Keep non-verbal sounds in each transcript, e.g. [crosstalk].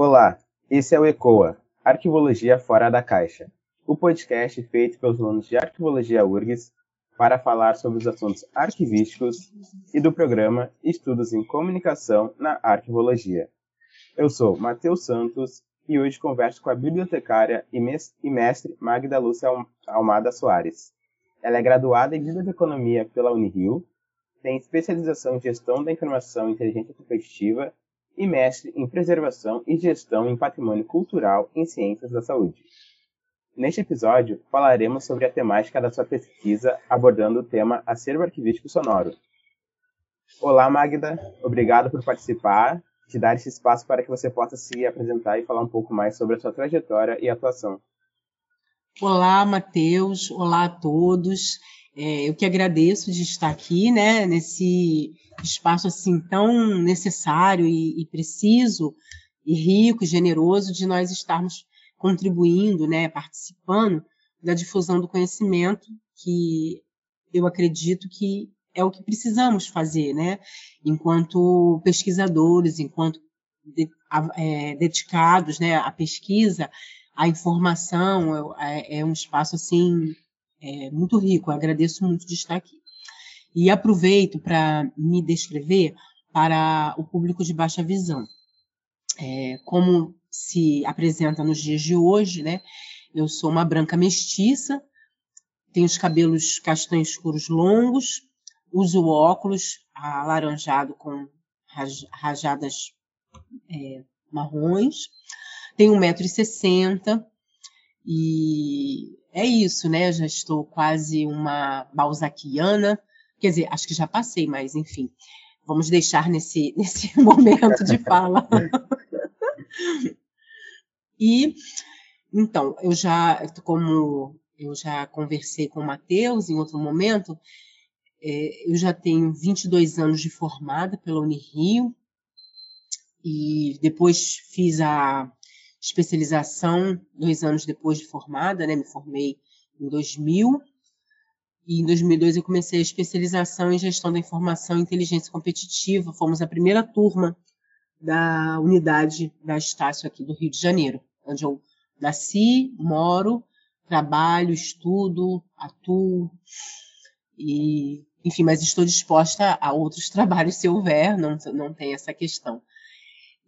Olá, esse é o ECOA, Arquivologia Fora da Caixa, o podcast feito pelos alunos de Arquivologia URGS para falar sobre os assuntos arquivísticos e do programa Estudos em Comunicação na Arquivologia. Eu sou Matheus Santos e hoje converso com a bibliotecária e mestre Magda Lúcia Almada Soares. Ela é graduada em Biblioteconomia pela Unirio, tem especialização em Gestão da Informação e Inteligência Competitiva e mestre em Preservação e Gestão em Patrimônio Cultural em Ciências da Saúde. Neste episódio, falaremos sobre a temática da sua pesquisa abordando o tema acervo arquivístico sonoro. Olá, Magda. Obrigado por participar, te dar esse espaço para que você possa se apresentar e falar um pouco mais sobre a sua trajetória e atuação. Olá, Matheus. Olá a todos. É, eu que agradeço de estar aqui, né, nesse espaço assim tão necessário e, e preciso e rico, generoso de nós estarmos contribuindo, né, participando da difusão do conhecimento que eu acredito que é o que precisamos fazer, né, enquanto pesquisadores, enquanto de, é, dedicados, né, à pesquisa, à informação, é, é um espaço assim é, muito rico. Agradeço muito de estar aqui. E aproveito para me descrever para o público de baixa visão. É, como se apresenta nos dias de hoje, né? Eu sou uma branca mestiça, tenho os cabelos castanhos escuros longos, uso óculos alaranjado com rajadas é, marrons, tenho 1,60m e é isso, né? Já estou quase uma balzaquiana. Quer dizer, acho que já passei, mas enfim, vamos deixar nesse, [laughs] nesse momento de fala. [laughs] e então, eu já, como eu já conversei com o Matheus em outro momento, é, eu já tenho 22 anos de formada pela Unirio e depois fiz a especialização dois anos depois de formada, né? Me formei em 2000 e em 2002 eu comecei a especialização em gestão da informação e inteligência competitiva. Fomos a primeira turma da unidade da Estácio aqui do Rio de Janeiro, onde eu nasci, moro, trabalho, estudo, atuo e enfim, mas estou disposta a outros [laughs] trabalhos se houver, não, não tem essa questão.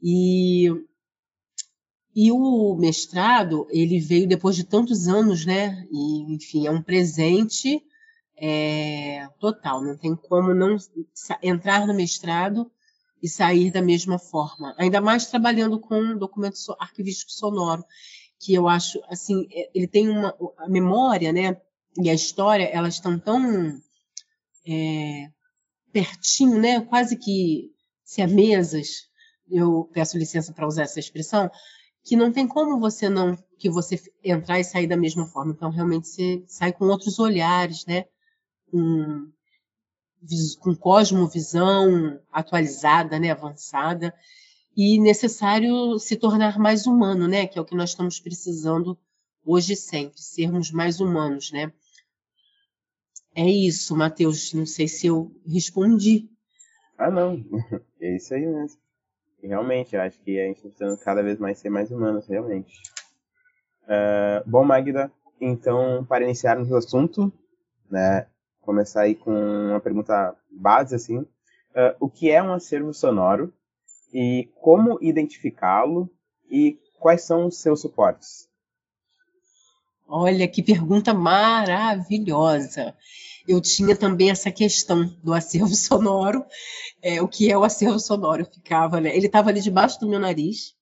E e o mestrado, ele veio depois de tantos anos, né? E, enfim, é um presente é, total. Não tem como não entrar no mestrado e sair da mesma forma. Ainda mais trabalhando com documento arquivístico sonoro, que eu acho, assim, é, ele tem uma... A memória, né? E a história, elas estão tão é, pertinho, né? Quase que se a mesas, eu peço licença para usar essa expressão, que não tem como você não que você entrar e sair da mesma forma. Então, realmente, você sai com outros olhares, né? Com, com cosmovisão atualizada, né? Avançada. E necessário se tornar mais humano, né? Que é o que nós estamos precisando hoje sempre, sermos mais humanos, né? É isso, Matheus. Não sei se eu respondi. Ah, não. [laughs] É isso aí mesmo. Realmente, eu acho que a gente precisa cada vez mais ser mais humanos, realmente. Uh, bom, Magda, então, para iniciarmos o assunto, né, começar aí com uma pergunta base, assim, uh, o que é um acervo sonoro e como identificá-lo e quais são os seus suportes? Olha, que pergunta maravilhosa. Eu tinha também essa questão do acervo [laughs] sonoro. É, o que é o acervo sonoro? Eu ficava, né? Ele estava ali debaixo do meu nariz.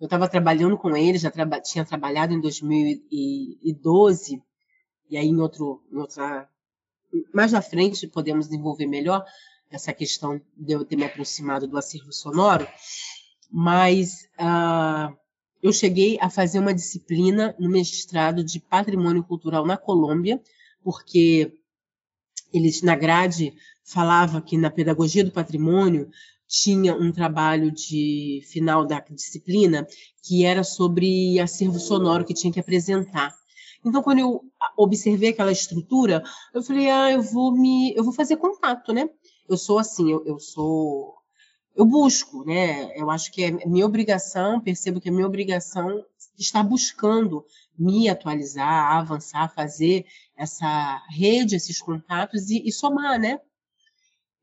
Eu estava trabalhando com ele, já traba tinha trabalhado em 2012, e aí em outro, em outra, mais na frente podemos desenvolver melhor essa questão de eu ter me aproximado do acervo sonoro, mas uh, eu cheguei a fazer uma disciplina no mestrado de patrimônio cultural na Colômbia, porque eles na grade falava que na pedagogia do patrimônio tinha um trabalho de final da disciplina que era sobre acervo sonoro que tinha que apresentar. Então, quando eu observei aquela estrutura, eu falei, ah, eu vou me, eu vou fazer contato, né? Eu sou assim, eu, eu sou eu busco, né? Eu acho que é minha obrigação, percebo que é minha obrigação estar buscando me atualizar, avançar, fazer essa rede, esses contatos e, e somar, né?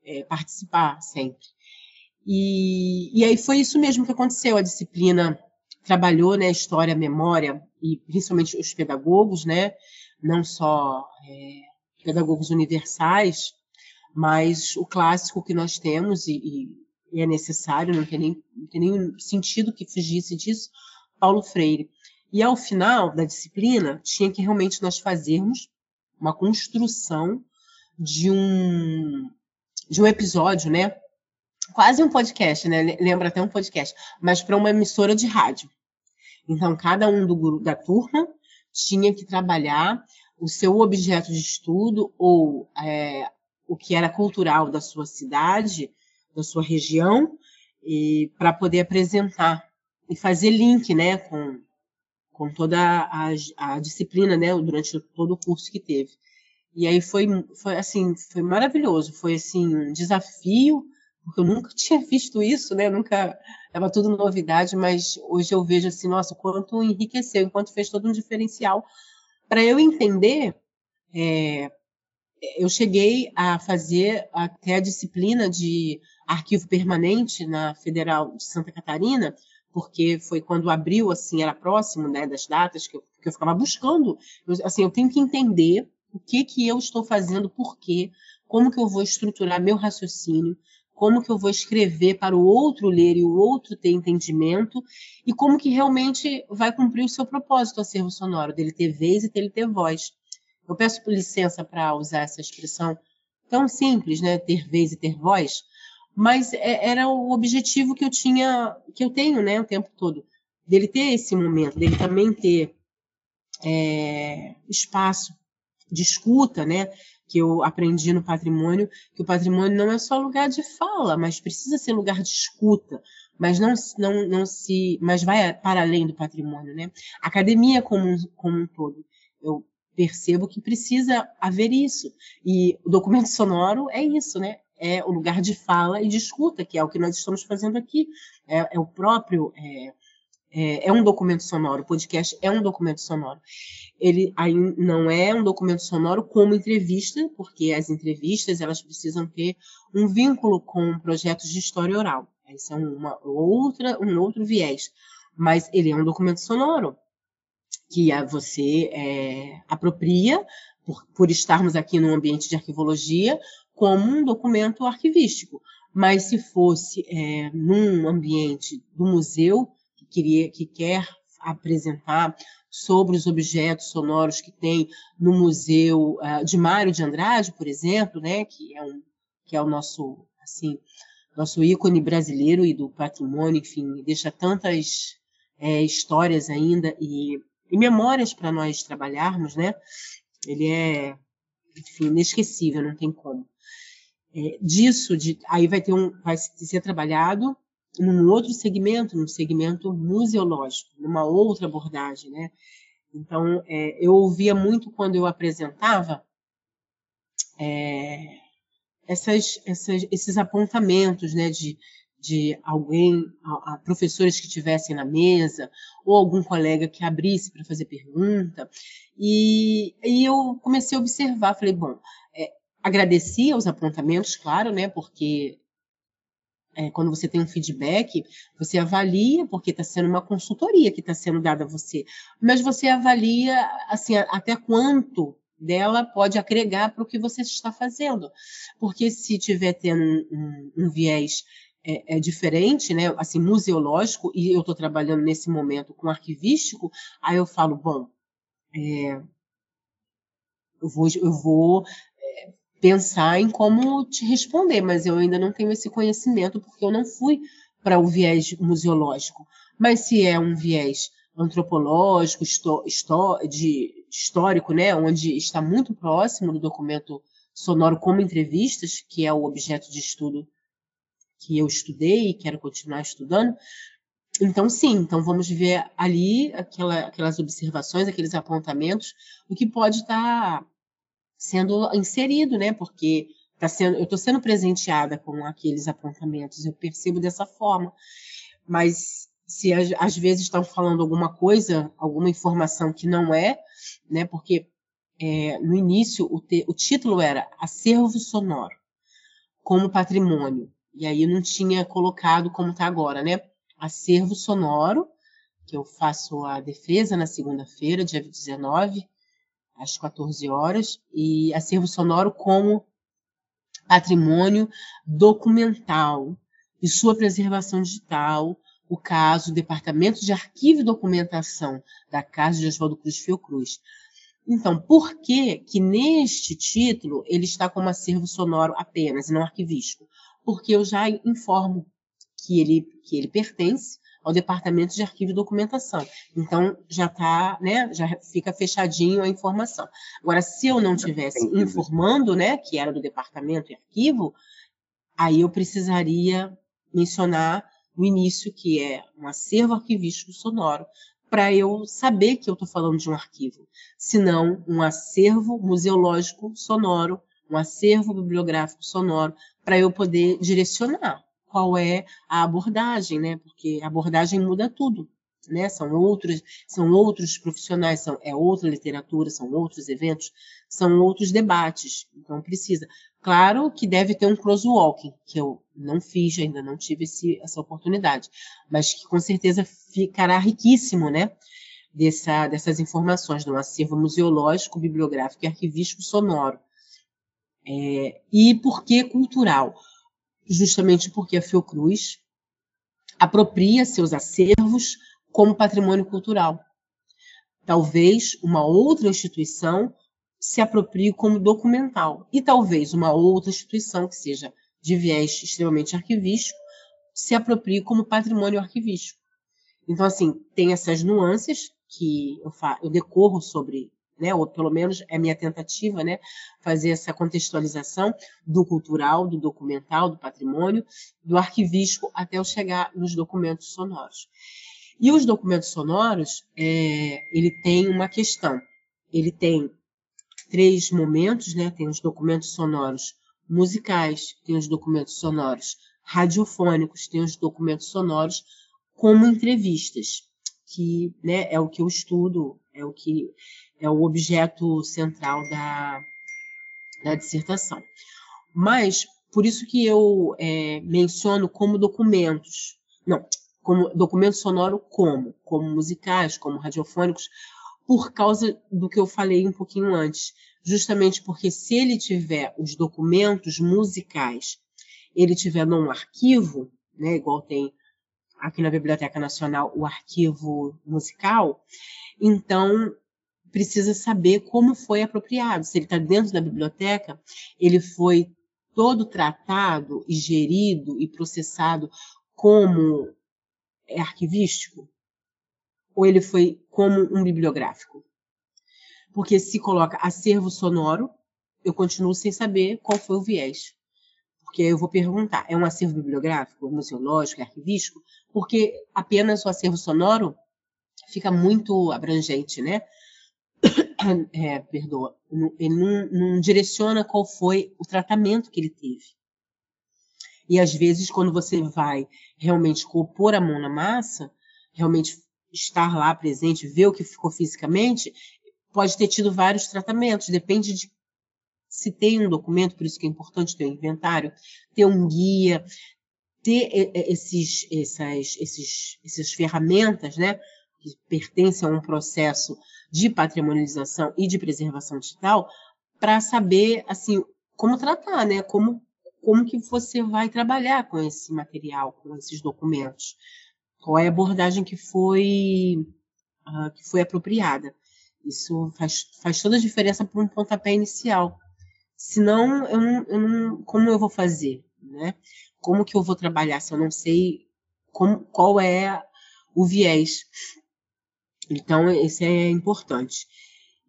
É, participar sempre. E, e aí foi isso mesmo que aconteceu. A disciplina trabalhou, né, história, memória e principalmente os pedagogos, né, não só é, pedagogos universais, mas o clássico que nós temos e, e é necessário, não tem, nem, não tem nenhum sentido que fugisse disso, Paulo Freire. E ao final da disciplina, tinha que realmente nós fazermos uma construção de um, de um episódio, né? Quase um podcast, né? Lembra até um podcast, mas para uma emissora de rádio. Então, cada um do da turma tinha que trabalhar o seu objeto de estudo ou é, o que era cultural da sua cidade, da sua região, para poder apresentar e fazer link né, com, com toda a, a, disciplina né, durante todo o curso que teve. E aí foi, foi assim, foi maravilhoso, foi assim, um desafio, porque eu nunca [laughs] tinha visto isso, né? Nunca era tudo novidade, mas hoje eu vejo assim, nossa, quanto enriqueceu, enquanto fez todo um diferencial para eu entender. É, eu cheguei a fazer até a disciplina de arquivo permanente na Federal de Santa Catarina, porque foi quando abriu, assim, era próximo, né, das datas que eu, que eu ficava buscando. Eu, assim, eu tenho que entender o que que eu estou fazendo, por quê, como que eu vou estruturar meu raciocínio, como que eu vou escrever para o outro ler e o outro ter entendimento, e como que realmente vai cumprir o seu propósito, acervo sonoro, dele ter vez e dele ter voz. Eu peço licença para usar essa expressão tão simples, né, ter vez e ter voz, mas é, era o objetivo que eu tinha, que eu tenho, né, o tempo todo, dele ter esse momento, dele também ter é, espaço de escuta, né, que eu aprendi no patrimônio, que o patrimônio não é só lugar de fala, mas precisa ser lugar de escuta, mas não, não, não se, mas vai para além do patrimônio, né? Academia como, como um todo, eu percebo que precisa haver isso. E o documento sonoro é isso, né? É o lugar de fala e de escuta, que é o que nós estamos fazendo aqui. É, é o próprio é, é, é, um documento sonoro, o podcast é um documento sonoro. Ele aí não é um documento sonoro como entrevista, porque as entrevistas elas precisam ter um vínculo com projetos de história oral. Esse é uma outra, um outro viés. Mas ele é um documento sonoro que você é, apropria, por, por estarmos aqui num ambiente de arquivologia, como um documento arquivístico. Mas se fosse é, num ambiente do museu, queria, que quer apresentar sobre os objetos sonoros que tem no Museu uh, de Mário de Andrade, por exemplo, né, que é, um, que é o nosso, assim, nosso ícone brasileiro e do patrimônio, enfim, deixa tantas é, histórias ainda e, e memórias para nós trabalharmos, né? Ele é, enfim, inesquecível, não tem como. É, disso, de, aí vai ter um, vai ser trabalhado num outro segmento, num segmento museológico, numa outra abordagem, né? Então, é, eu ouvia muito quando eu apresentava é, essas, essas, esses apontamentos, né, de, de alguém, a, a professores que estivessem na mesa, ou algum colega que abrisse para fazer pergunta, e, e eu comecei a observar, falei, bom, é, agradecia os apontamentos, claro, né, porque é, quando você tem um feedback, você avalia, porque está sendo uma consultoria que está sendo dada a você, mas você avalia assim, até quanto dela pode agregar para o que você está fazendo. Porque se tiver tendo um, um, um viés é, é, diferente, né, assim, museológico, e eu estou trabalhando nesse momento com arquivístico, aí eu falo, bom, é, eu vou, eu vou pensar em como te responder, mas eu ainda não tenho esse conhecimento porque eu não fui para o viés museológico. Mas se é um viés antropológico, de, histórico, né, onde está muito próximo do documento sonoro como entrevistas, que é o objeto de estudo que eu estudei e quero continuar estudando. Então, sim, então vamos ver ali aquela, aquelas observações, aqueles apontamentos, o que pode estar sendo inserido, né? Porque tá sendo, eu estou sendo presenteada com aqueles apontamentos, eu percebo dessa forma. Mas se às vezes estão falando alguma coisa, alguma informação que não é, né? Porque é, no início o, te, o título era Acervo Sonoro como patrimônio. E aí não tinha colocado como está agora, né? Acervo sonoro, que eu faço a defesa na segunda-feira, dia 19, às 14 horas, e acervo sonoro como patrimônio documental e sua preservação digital, o caso Departamento de Arquivo e Documentação da Casa de Oswaldo Cruz Fiocruz. Então, por que que neste título ele está como acervo sonoro apenas, e não arquivístico? Porque eu já informo que ele, que ele pertence ao Departamento de Arquivo e Documentação. Então, já tá, né, já fica fechadinho a informação. Agora, se eu não tivesse informando, né, que era do Departamento de Arquivo, aí eu precisaria mencionar no início que é um acervo arquivístico sonoro, para eu saber que eu estou falando de um arquivo, senão um acervo museológico sonoro, um acervo bibliográfico sonoro, para eu poder direcionar qual é a abordagem, né? Porque a abordagem muda tudo, né? São outros, são outros profissionais, são, é outra literatura, são outros eventos, são outros debates. Então precisa. Claro que deve ter um crosswalking, que eu não fiz, ainda não tive esse, essa oportunidade, mas que com certeza ficará riquíssimo, né? Dessa, dessas informações no acervo museológico, bibliográfico e arquivístico sonoro. É, e por que cultural? Justamente porque a Fiocruz apropria seus acervos como patrimônio cultural. Talvez uma outra instituição se aproprie como documental e talvez uma outra instituição que seja de viés extremamente arquivístico se aproprie como patrimônio arquivístico. Então, assim, tem essas nuances que eu, eu decorro sobre, né, ou pelo menos é minha tentativa, né, fazer essa contextualização do cultural, do documental, do patrimônio, do arquivístico, até eu chegar nos documentos sonoros. E os documentos sonoros, é, ele tem uma questão. Ele tem três momentos, né? Tem os documentos sonoros musicais, tem os documentos sonoros radiofônicos, tem os documentos sonoros como entrevistas, que né, é o que eu estudo, é o que é o objeto central da, da dissertação. Mas por isso que eu é, menciono como documentos, não, como documento sonoro como, como musicais, como radiofônicos, por causa do que eu falei um pouquinho antes. Justamente porque se ele tiver os documentos musicais, ele tiver num arquivo, né, igual tem aqui na Biblioteca Nacional o arquivo musical, então precisa saber como foi apropriado. Se ele está dentro da biblioteca, ele foi todo tratado e gerido e processado como arquivístico? ou ele foi como um bibliográfico? Porque se coloca acervo sonoro, eu continuo sem saber qual foi o viés. Porque eu vou perguntar, é um acervo bibliográfico, museológico, arquivístico? Porque apenas o acervo sonoro fica muito abrangente, né? É, perdoa, ele não, não direciona qual foi o tratamento que ele teve. E às vezes, quando você vai realmente pôr a mão na massa, realmente estar lá presente, ver o que ficou fisicamente, pode ter tido vários tratamentos, depende de se tem um documento, por isso que é importante ter um inventário, ter um guia, ter esses, essas, esses, essas ferramentas, né, que pertencem a um processo de patrimonialização e de preservação digital, para saber, assim, como tratar, né, como, como que você vai trabalhar com esse material, com esses documentos qual é a abordagem que foi, uh, que foi apropriada. Isso faz, faz toda a diferença para um pontapé inicial. Senão, eu não, eu não, como eu vou fazer? Né? Como que eu vou trabalhar se eu não sei como, qual é o viés? Então, isso é importante.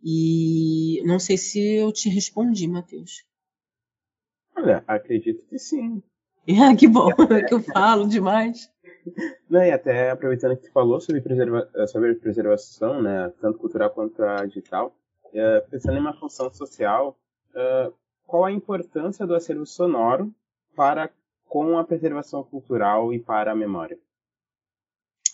E não sei se eu te respondi, Matheus. Olha, acredito que sim. [laughs] Ah, que bom, [laughs] que eu falo demais. Não, e até aproveitando que tu falou sobre, preserva sobre preservação, né, tanto cultural quanto a digital, é, pensando em uma função social, é, qual a importância do acervo sonoro para com a preservação cultural e para a memória.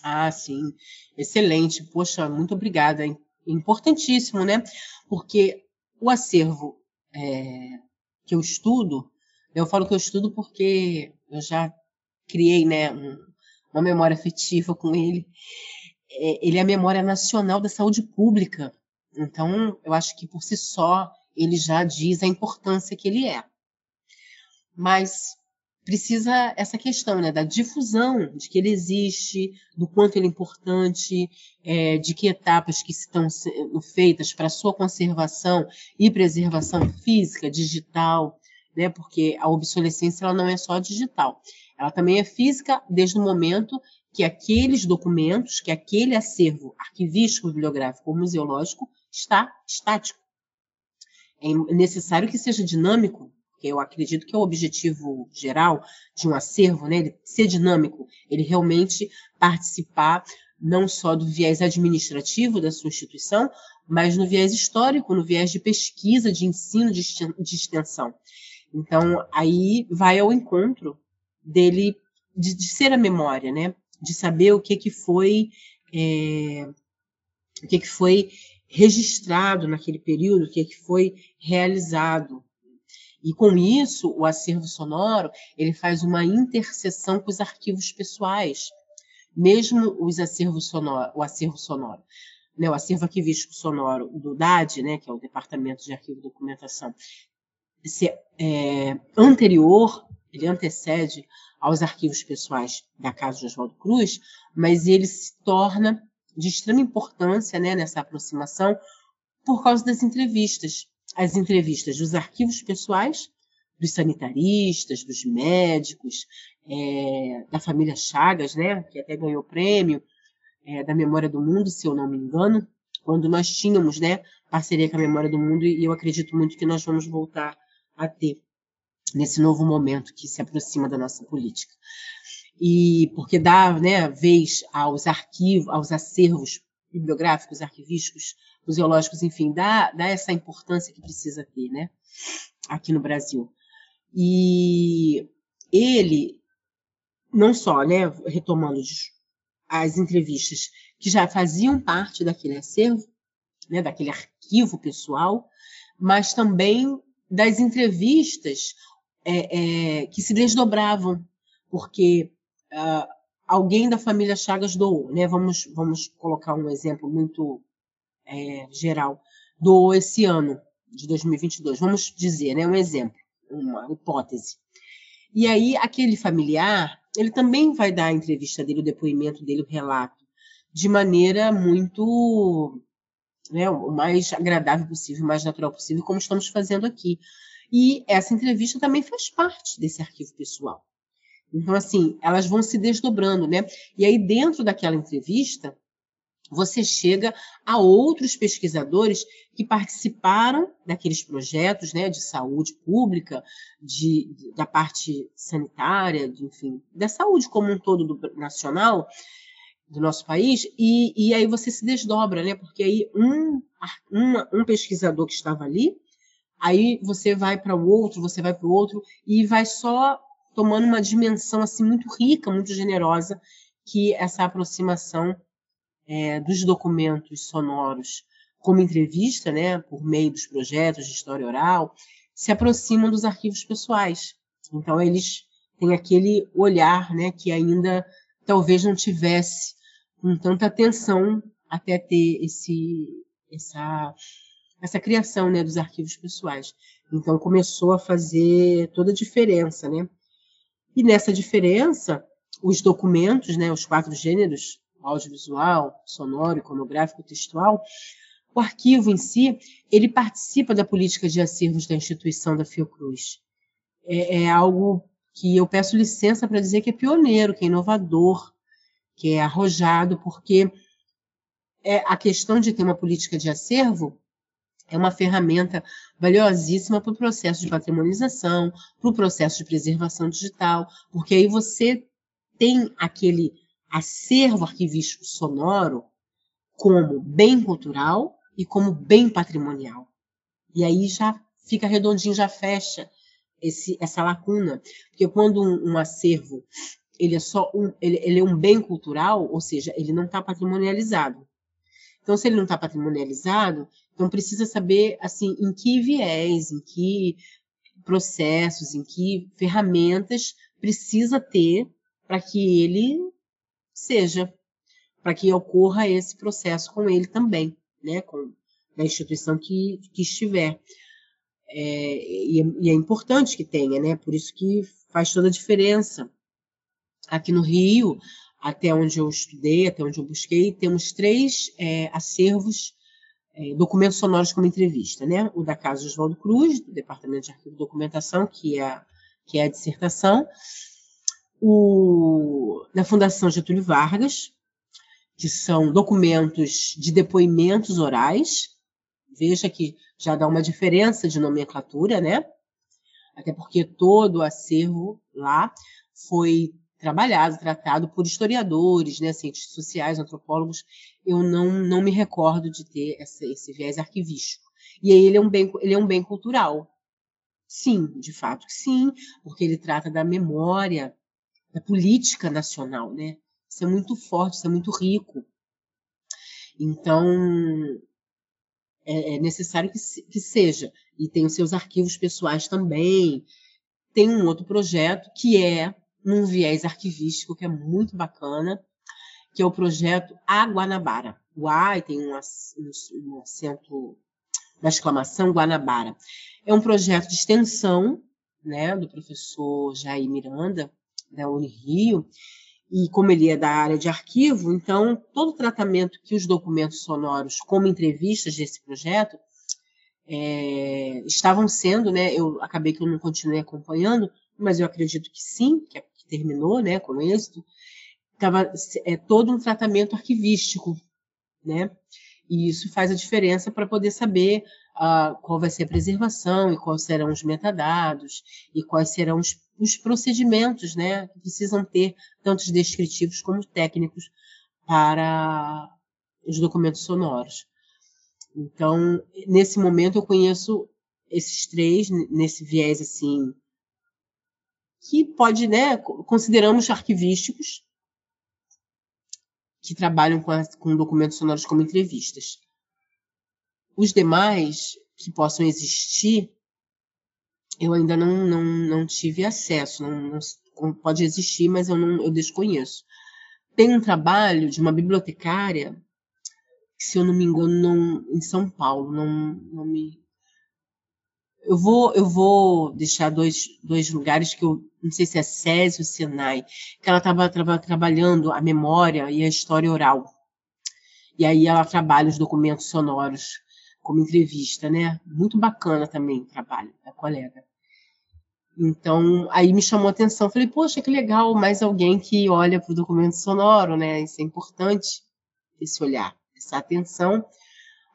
Ah, sim, excelente. Poxa, muito obrigada. Importantíssimo, né? Porque o acervo é, que eu estudo, eu falo que eu estudo porque eu já criei, né, um, uma memória afetiva com ele. É, ele é a memória nacional da saúde pública. Então, eu acho que por si só ele já diz a importância que ele é. Mas precisa essa questão né, da difusão de que ele existe, do quanto ele é importante, é, de que etapas que estão sendo feitas para sua conservação e preservação física, digital, né, porque a obsolescência ela não é só digital, ela também é física desde o momento que aqueles documentos, que aquele acervo arquivístico, bibliográfico ou museológico está estático. É necessário que seja dinâmico, porque eu acredito que é o objetivo geral de um acervo, né, ele ser dinâmico, ele realmente participar não só do viés administrativo da sua instituição, mas no viés histórico, no viés de pesquisa, de ensino, de extensão. Então, aí vai ao encontro dele, de, de ser a memória, né? De saber o que que foi, é, o que que foi registrado naquele período, o que que foi realizado. E com isso, o acervo sonoro, ele faz uma interseção com os arquivos pessoais, mesmo os acervos sonoro, o acervo sonoro. Né, o acervo arquivístico sonoro do DAD, né, que é o Departamento de Arquivo e Documentação, ser é, anterior, ele antecede aos arquivos pessoais da casa de Oswaldo Cruz, mas ele se torna de extrema importância né, nessa aproximação por causa das entrevistas. As entrevistas dos arquivos pessoais, dos sanitaristas, dos médicos, é, da família Chagas, né, que até ganhou prêmio é, da Memória do Mundo, se eu não me engano, quando nós tínhamos né, parceria com a Memória do Mundo, e eu acredito muito que nós vamos voltar a ter nesse novo momento que se aproxima da nossa política. E porque dá né, vez aos arquivos, aos acervos bibliográficos, arquivísticos, museológicos, enfim, dá, dá essa importância que precisa ter né, aqui no Brasil. E ele, não só, né, retomando as entrevistas que já faziam parte daquele acervo, né, daquele arquivo pessoal, mas também das entrevistas é, é, que se desdobravam, porque uh, alguém da família Chagas doou, né? Vamos, vamos colocar um exemplo muito é, geral. Doou esse ano, de 2022. Vamos dizer, né? Um exemplo, uma hipótese. E aí, aquele familiar, ele também vai dar a entrevista dele, o depoimento dele, o relato, de maneira muito né, o mais agradável possível, o mais natural possível, como estamos fazendo aqui. E essa entrevista também faz parte desse arquivo pessoal. Então, assim, elas vão se desdobrando, né? E aí, dentro daquela entrevista, você chega a outros pesquisadores que participaram daqueles projetos né, de saúde pública, de, da parte sanitária, de, enfim, da saúde como um todo do, nacional, do nosso país, e, e aí você se desdobra, né? Porque aí um, uma, um pesquisador que estava ali, aí você vai para o outro, você vai para o outro, e vai só tomando uma dimensão assim muito rica, muito generosa, que essa aproximação é, dos documentos sonoros como entrevista, né, por meio dos projetos de história oral, se aproximam dos arquivos pessoais. Então eles têm aquele olhar, né, que ainda talvez não tivesse com tanta atenção até ter esse, essa, essa criação né, dos arquivos pessoais. Então começou a fazer toda a diferença, né? E nessa diferença, os documentos, né, os quatro gêneros, audiovisual, sonoro, iconográfico, textual, o arquivo em si, ele participa da política de acervos da instituição da Fiocruz. É, é algo que eu peço licença para dizer que é pioneiro, que é inovador, que é arrojado, porque é, a questão de ter uma política de acervo é uma ferramenta valiosíssima para o processo de patrimonialização, para o processo de preservação digital, porque aí você tem aquele acervo arquivístico sonoro como bem cultural e como bem patrimonial. E aí já fica redondinho, já fecha esse, essa lacuna. Porque quando um, um acervo ele é só um, ele, ele, é um bem cultural, ou seja, ele não está patrimonializado. Então, se ele não está patrimonializado, então precisa saber assim em que viés, em que processos, em que ferramentas precisa ter para que ele seja, para que ocorra esse processo com ele também, né, com a instituição que, que estiver. É, e, e, é importante que tenha, né? Por isso que faz toda a diferença. Aqui no Rio, até onde eu estudei, até onde eu busquei, temos três é, acervos, é, documentos sonoros como entrevista, né? O da Casa Oswaldo Cruz, do Departamento de Arquivo e Documentação, que é, que é a dissertação, o da Fundação Getúlio Vargas, que são documentos de depoimentos orais. Veja que já dá uma diferença de nomenclatura, né? Até porque todo o acervo lá foi trabalhado, tratado por historiadores, né, cientistas sociais, antropólogos. Eu não, não me recordo de ter essa, esse viés arquivístico. E aí ele é um bem, ele é um bem cultural. Sim, de fato que sim, porque ele trata da memória, da política nacional, né? Isso é muito forte, isso é muito rico. Então, é, é necessário que, que seja. E tem os seus arquivos pessoais também. Tem um outro projeto que é num viés arquivístico que é muito bacana, que é o projeto A Guanabara. O A tem um, um, um acento, uma exclamação, Guanabara. É um projeto de extensão né, do professor Jair Miranda, da Unirio, e como ele é da área de arquivo, então todo o tratamento que os documentos sonoros, como entrevistas desse projeto, é, estavam sendo, né? Eu acabei que eu não continuei acompanhando, mas eu acredito que sim, que, é, que terminou, né, com êxito. Tava é todo um tratamento arquivístico, né? E isso faz a diferença para poder saber qual vai ser a preservação e quais serão os metadados e quais serão os, os procedimentos né, que precisam ter, tanto descritivos como técnicos, para os documentos sonoros. Então, nesse momento, eu conheço esses três, nesse viés assim, que pode, né, consideramos arquivísticos, que trabalham com, a, com documentos sonoros como entrevistas. Os demais que possam existir, eu ainda não, não, não tive acesso. Não, não, pode existir, mas eu, não, eu desconheço. Tem um trabalho de uma bibliotecária, se eu não me engano, não, em São Paulo, não, não me. Eu vou, eu vou deixar dois, dois lugares que eu não sei se é SESI ou Senai, que ela estava trabalhando a memória e a história oral. E aí ela trabalha os documentos sonoros como entrevista, né? Muito bacana também o trabalho da colega. Então, aí me chamou a atenção. Falei, poxa, que legal, mais alguém que olha para o documento sonoro, né? Isso é importante, esse olhar, essa atenção,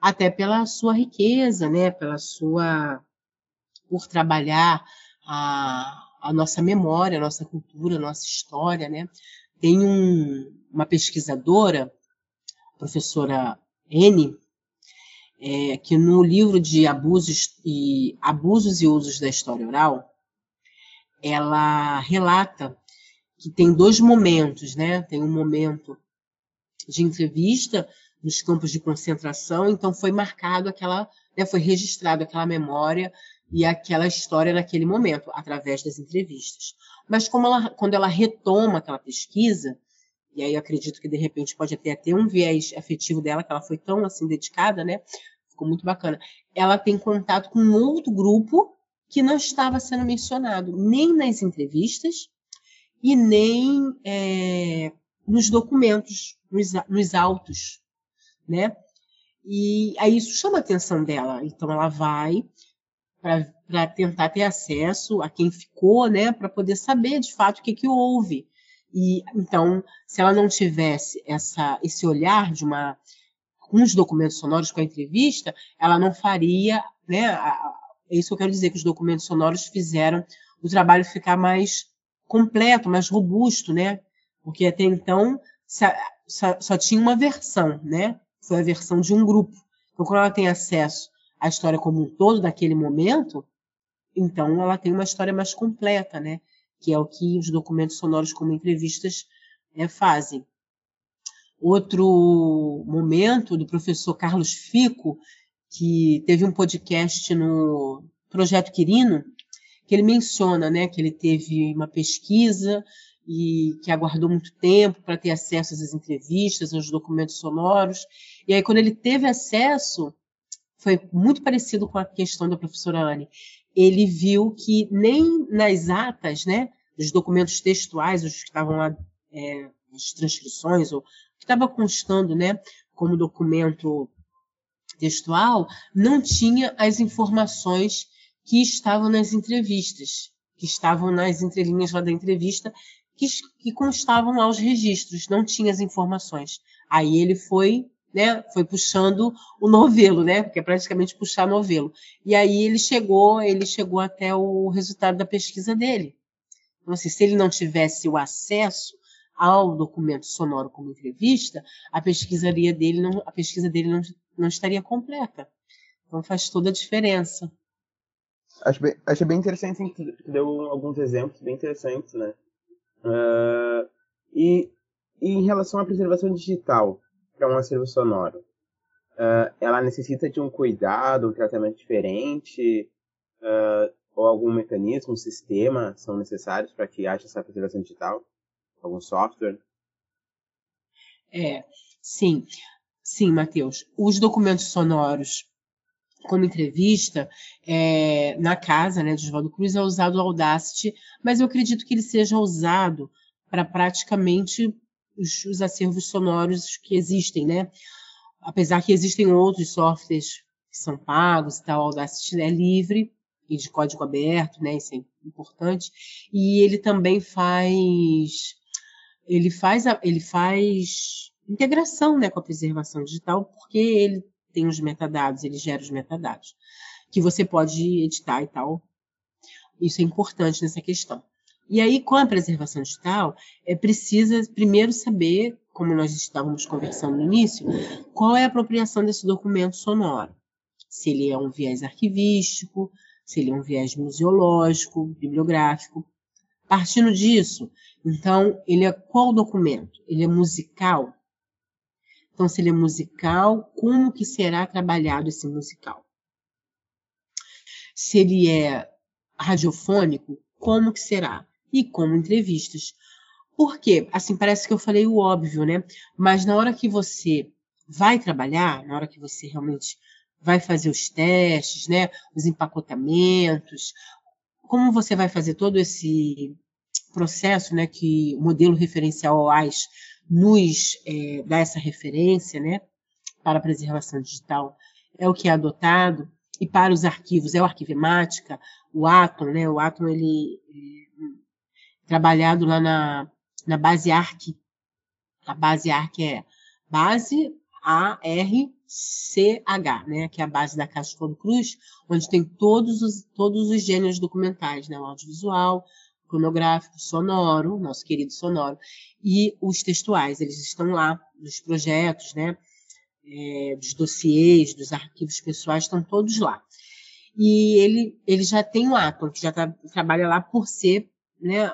até pela sua riqueza, né? Pela sua. por trabalhar a, a nossa memória, a nossa cultura, a nossa história, né? Tem um, uma pesquisadora, professora N, é, que no livro de abusos e abusos e usos da história oral, ela relata que tem dois momentos, né? Tem um momento de entrevista nos campos de concentração, então foi marcado aquela, né, foi registrado aquela memória e aquela história naquele momento, através das entrevistas. Mas ela, quando ela retoma aquela pesquisa, e aí eu acredito que de repente pode até ter um viés afetivo dela, que ela foi tão assim dedicada, né? ficou muito bacana. Ela tem contato com um outro grupo que não estava sendo mencionado nem nas entrevistas e nem é, nos documentos, nos, nos autos, né? E aí isso chama a atenção dela. Então ela vai para tentar ter acesso a quem ficou, né? Para poder saber de fato o que, que houve. E então, se ela não tivesse essa, esse olhar de uma com os documentos sonoros, com a entrevista, ela não faria, né? É isso que eu quero dizer, que os documentos sonoros fizeram o trabalho ficar mais completo, mais robusto, né? Porque até então só, só tinha uma versão, né? Foi a versão de um grupo. Então, quando ela tem acesso a história como um todo daquele momento, então ela tem uma história mais completa, né? Que é o que os documentos sonoros como entrevistas é, fazem. Outro momento do professor Carlos Fico, que teve um podcast no Projeto Quirino, que ele menciona, né, que ele teve uma pesquisa e que aguardou muito tempo para ter acesso às entrevistas, aos documentos sonoros. E aí, quando ele teve acesso, foi muito parecido com a questão da professora Anne. Ele viu que nem nas atas, né, dos documentos textuais, os que estavam lá, é, as transcrições, ou que estava constando, né, como documento textual, não tinha as informações que estavam nas entrevistas, que estavam nas entrelinhas lá da entrevista, que, que constavam lá os registros, não tinha as informações. Aí ele foi né, foi puxando o novelo, né, que é praticamente puxar novelo. E aí ele chegou, ele chegou até o resultado da pesquisa dele. Então, assim, se ele não tivesse o acesso ao documento sonoro como entrevista, a pesquisa dele não, a pesquisa dele não, não estaria completa. Então faz toda a diferença. Acho bem, acho bem interessante que deu alguns exemplos bem interessantes, né? Uh, e, e, em relação à preservação digital para um acervo sonoro, uh, ela necessita de um cuidado, um tratamento diferente, uh, ou algum mecanismo, um sistema são necessários para que haja essa preservação digital? Algum software? É, sim. Sim, Matheus. Os documentos sonoros como entrevista é, na casa né, de Oswaldo Cruz é usado o Audacity, mas eu acredito que ele seja usado para praticamente os, os, acervos sonoros que existem, né? Apesar que existem outros softwares que são pagos e tal, o Audacity é livre e de código aberto, né? Isso é importante. E ele também faz ele faz ele faz integração, né, com a preservação digital, porque ele tem os metadados, ele gera os metadados, que você pode editar e tal. Isso é importante nessa questão. E aí, com a preservação digital, é precisa primeiro saber, como nós estávamos conversando no início, qual é a apropriação desse documento sonoro. Se ele é um viés arquivístico, se ele é um viés museológico, bibliográfico. Partindo disso, então, ele é qual documento? Ele é musical? Então, se ele é musical, como que será trabalhado esse musical? Se ele é radiofônico, como que será? E como entrevistas. Por quê? Assim, parece que eu falei o óbvio, né? Mas na hora que você vai trabalhar, na hora que você realmente vai fazer os testes, né? Os empacotamentos, como você vai fazer todo esse processo, né? Que o modelo referencial OAS nos é, dá essa referência, né, para a preservação digital, é o que é adotado, e para os arquivos é o Arquivemática, o Atom, né, o Atom ele trabalhado lá na, na base ARC, a base ARC é base A-R-C-H, né, que é a base da Caixa Fogo Cruz, onde tem todos os, todos os gêneros documentais, né, o audiovisual, cronográfico, sonoro, nosso querido sonoro, e os textuais. Eles estão lá nos projetos, né? É, dos dossiês, dos arquivos pessoais, estão todos lá. E ele, ele já tem o Atom, que já tá, trabalha lá por ser, né,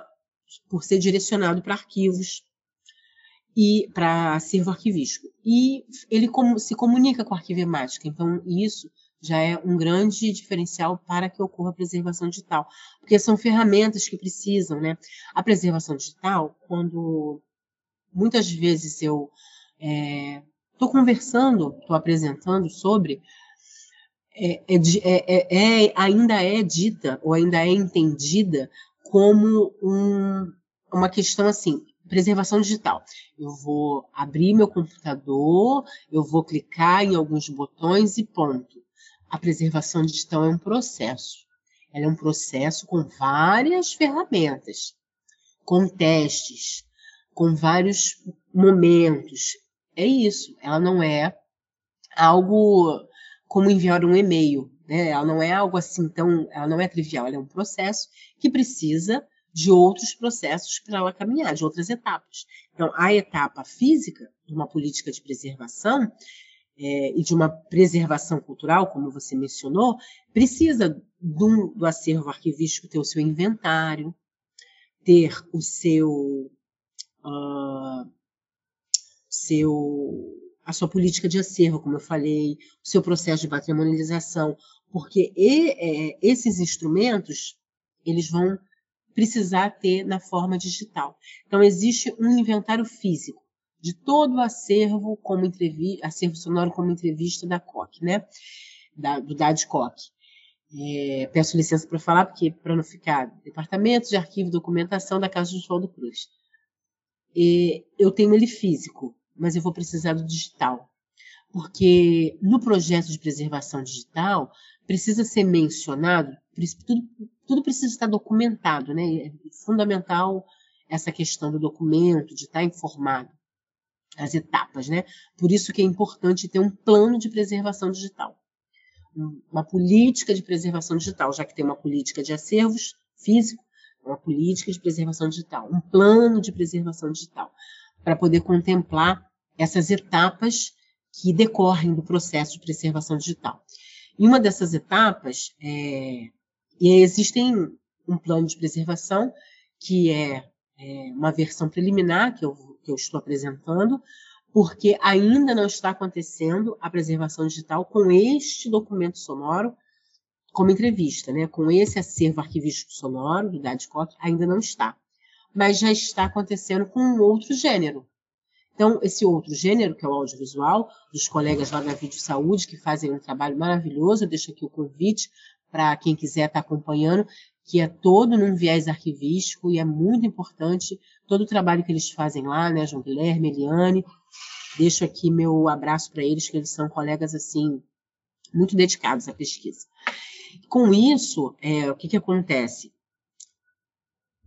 por ser direcionado para arquivos e para acervo arquivístico. E ele como, se comunica com a arquivemática. Então, isso já é um grande diferencial para que ocorra a preservação digital, porque são ferramentas que precisam, né? A preservação digital, quando muitas vezes eu estou é, conversando, estou apresentando sobre, é é, é, é, é, ainda é dita ou ainda é entendida como um, uma questão assim, preservação digital. Eu vou abrir meu computador, eu vou clicar em alguns botões e ponto a preservação digital é um processo. Ela é um processo com várias ferramentas, com testes, com vários momentos. É isso. Ela não é algo como enviar um e-mail. Né? Ela não é algo assim tão. Ela não é trivial. Ela é um processo que precisa de outros processos para ela caminhar, de outras etapas. Então, a etapa física de uma política de preservação é, e de uma preservação cultural, como você mencionou, precisa do, do acervo arquivístico ter o seu inventário, ter o seu, uh, seu a sua política de acervo, como eu falei, o seu processo de patrimonialização, porque e, é, esses instrumentos eles vão precisar ter na forma digital. Então existe um inventário físico de todo o acervo como entrevista, acervo sonoro como entrevista da COC, né? Da, do DADCOC. É, peço licença para falar, porque para não ficar Departamento de Arquivo e Documentação da Casa de Oswaldo Cruz. E eu tenho ele físico, mas eu vou precisar do digital. Porque no projeto de preservação digital, precisa ser mencionado, tudo, tudo precisa estar documentado, né? É fundamental essa questão do documento, de estar informado as etapas, né? Por isso que é importante ter um plano de preservação digital, uma política de preservação digital, já que tem uma política de acervos físico, uma política de preservação digital, um plano de preservação digital, para poder contemplar essas etapas que decorrem do processo de preservação digital. E uma dessas etapas, é, existem um plano de preservação que é, é uma versão preliminar que eu que eu estou apresentando, porque ainda não está acontecendo a preservação digital com este documento sonoro como entrevista, né? Com esse acervo arquivístico sonoro do DADCOC, ainda não está. Mas já está acontecendo com um outro gênero. Então, esse outro gênero, que é o audiovisual, dos colegas lá da Vídeo Saúde, que fazem um trabalho maravilhoso, eu deixo aqui o convite para quem quiser estar acompanhando, que é todo num viés arquivístico e é muito importante todo o trabalho que eles fazem lá, né, João Guilherme, Eliane. Deixo aqui meu abraço para eles, que eles são colegas assim muito dedicados à pesquisa. Com isso, é, o que, que acontece?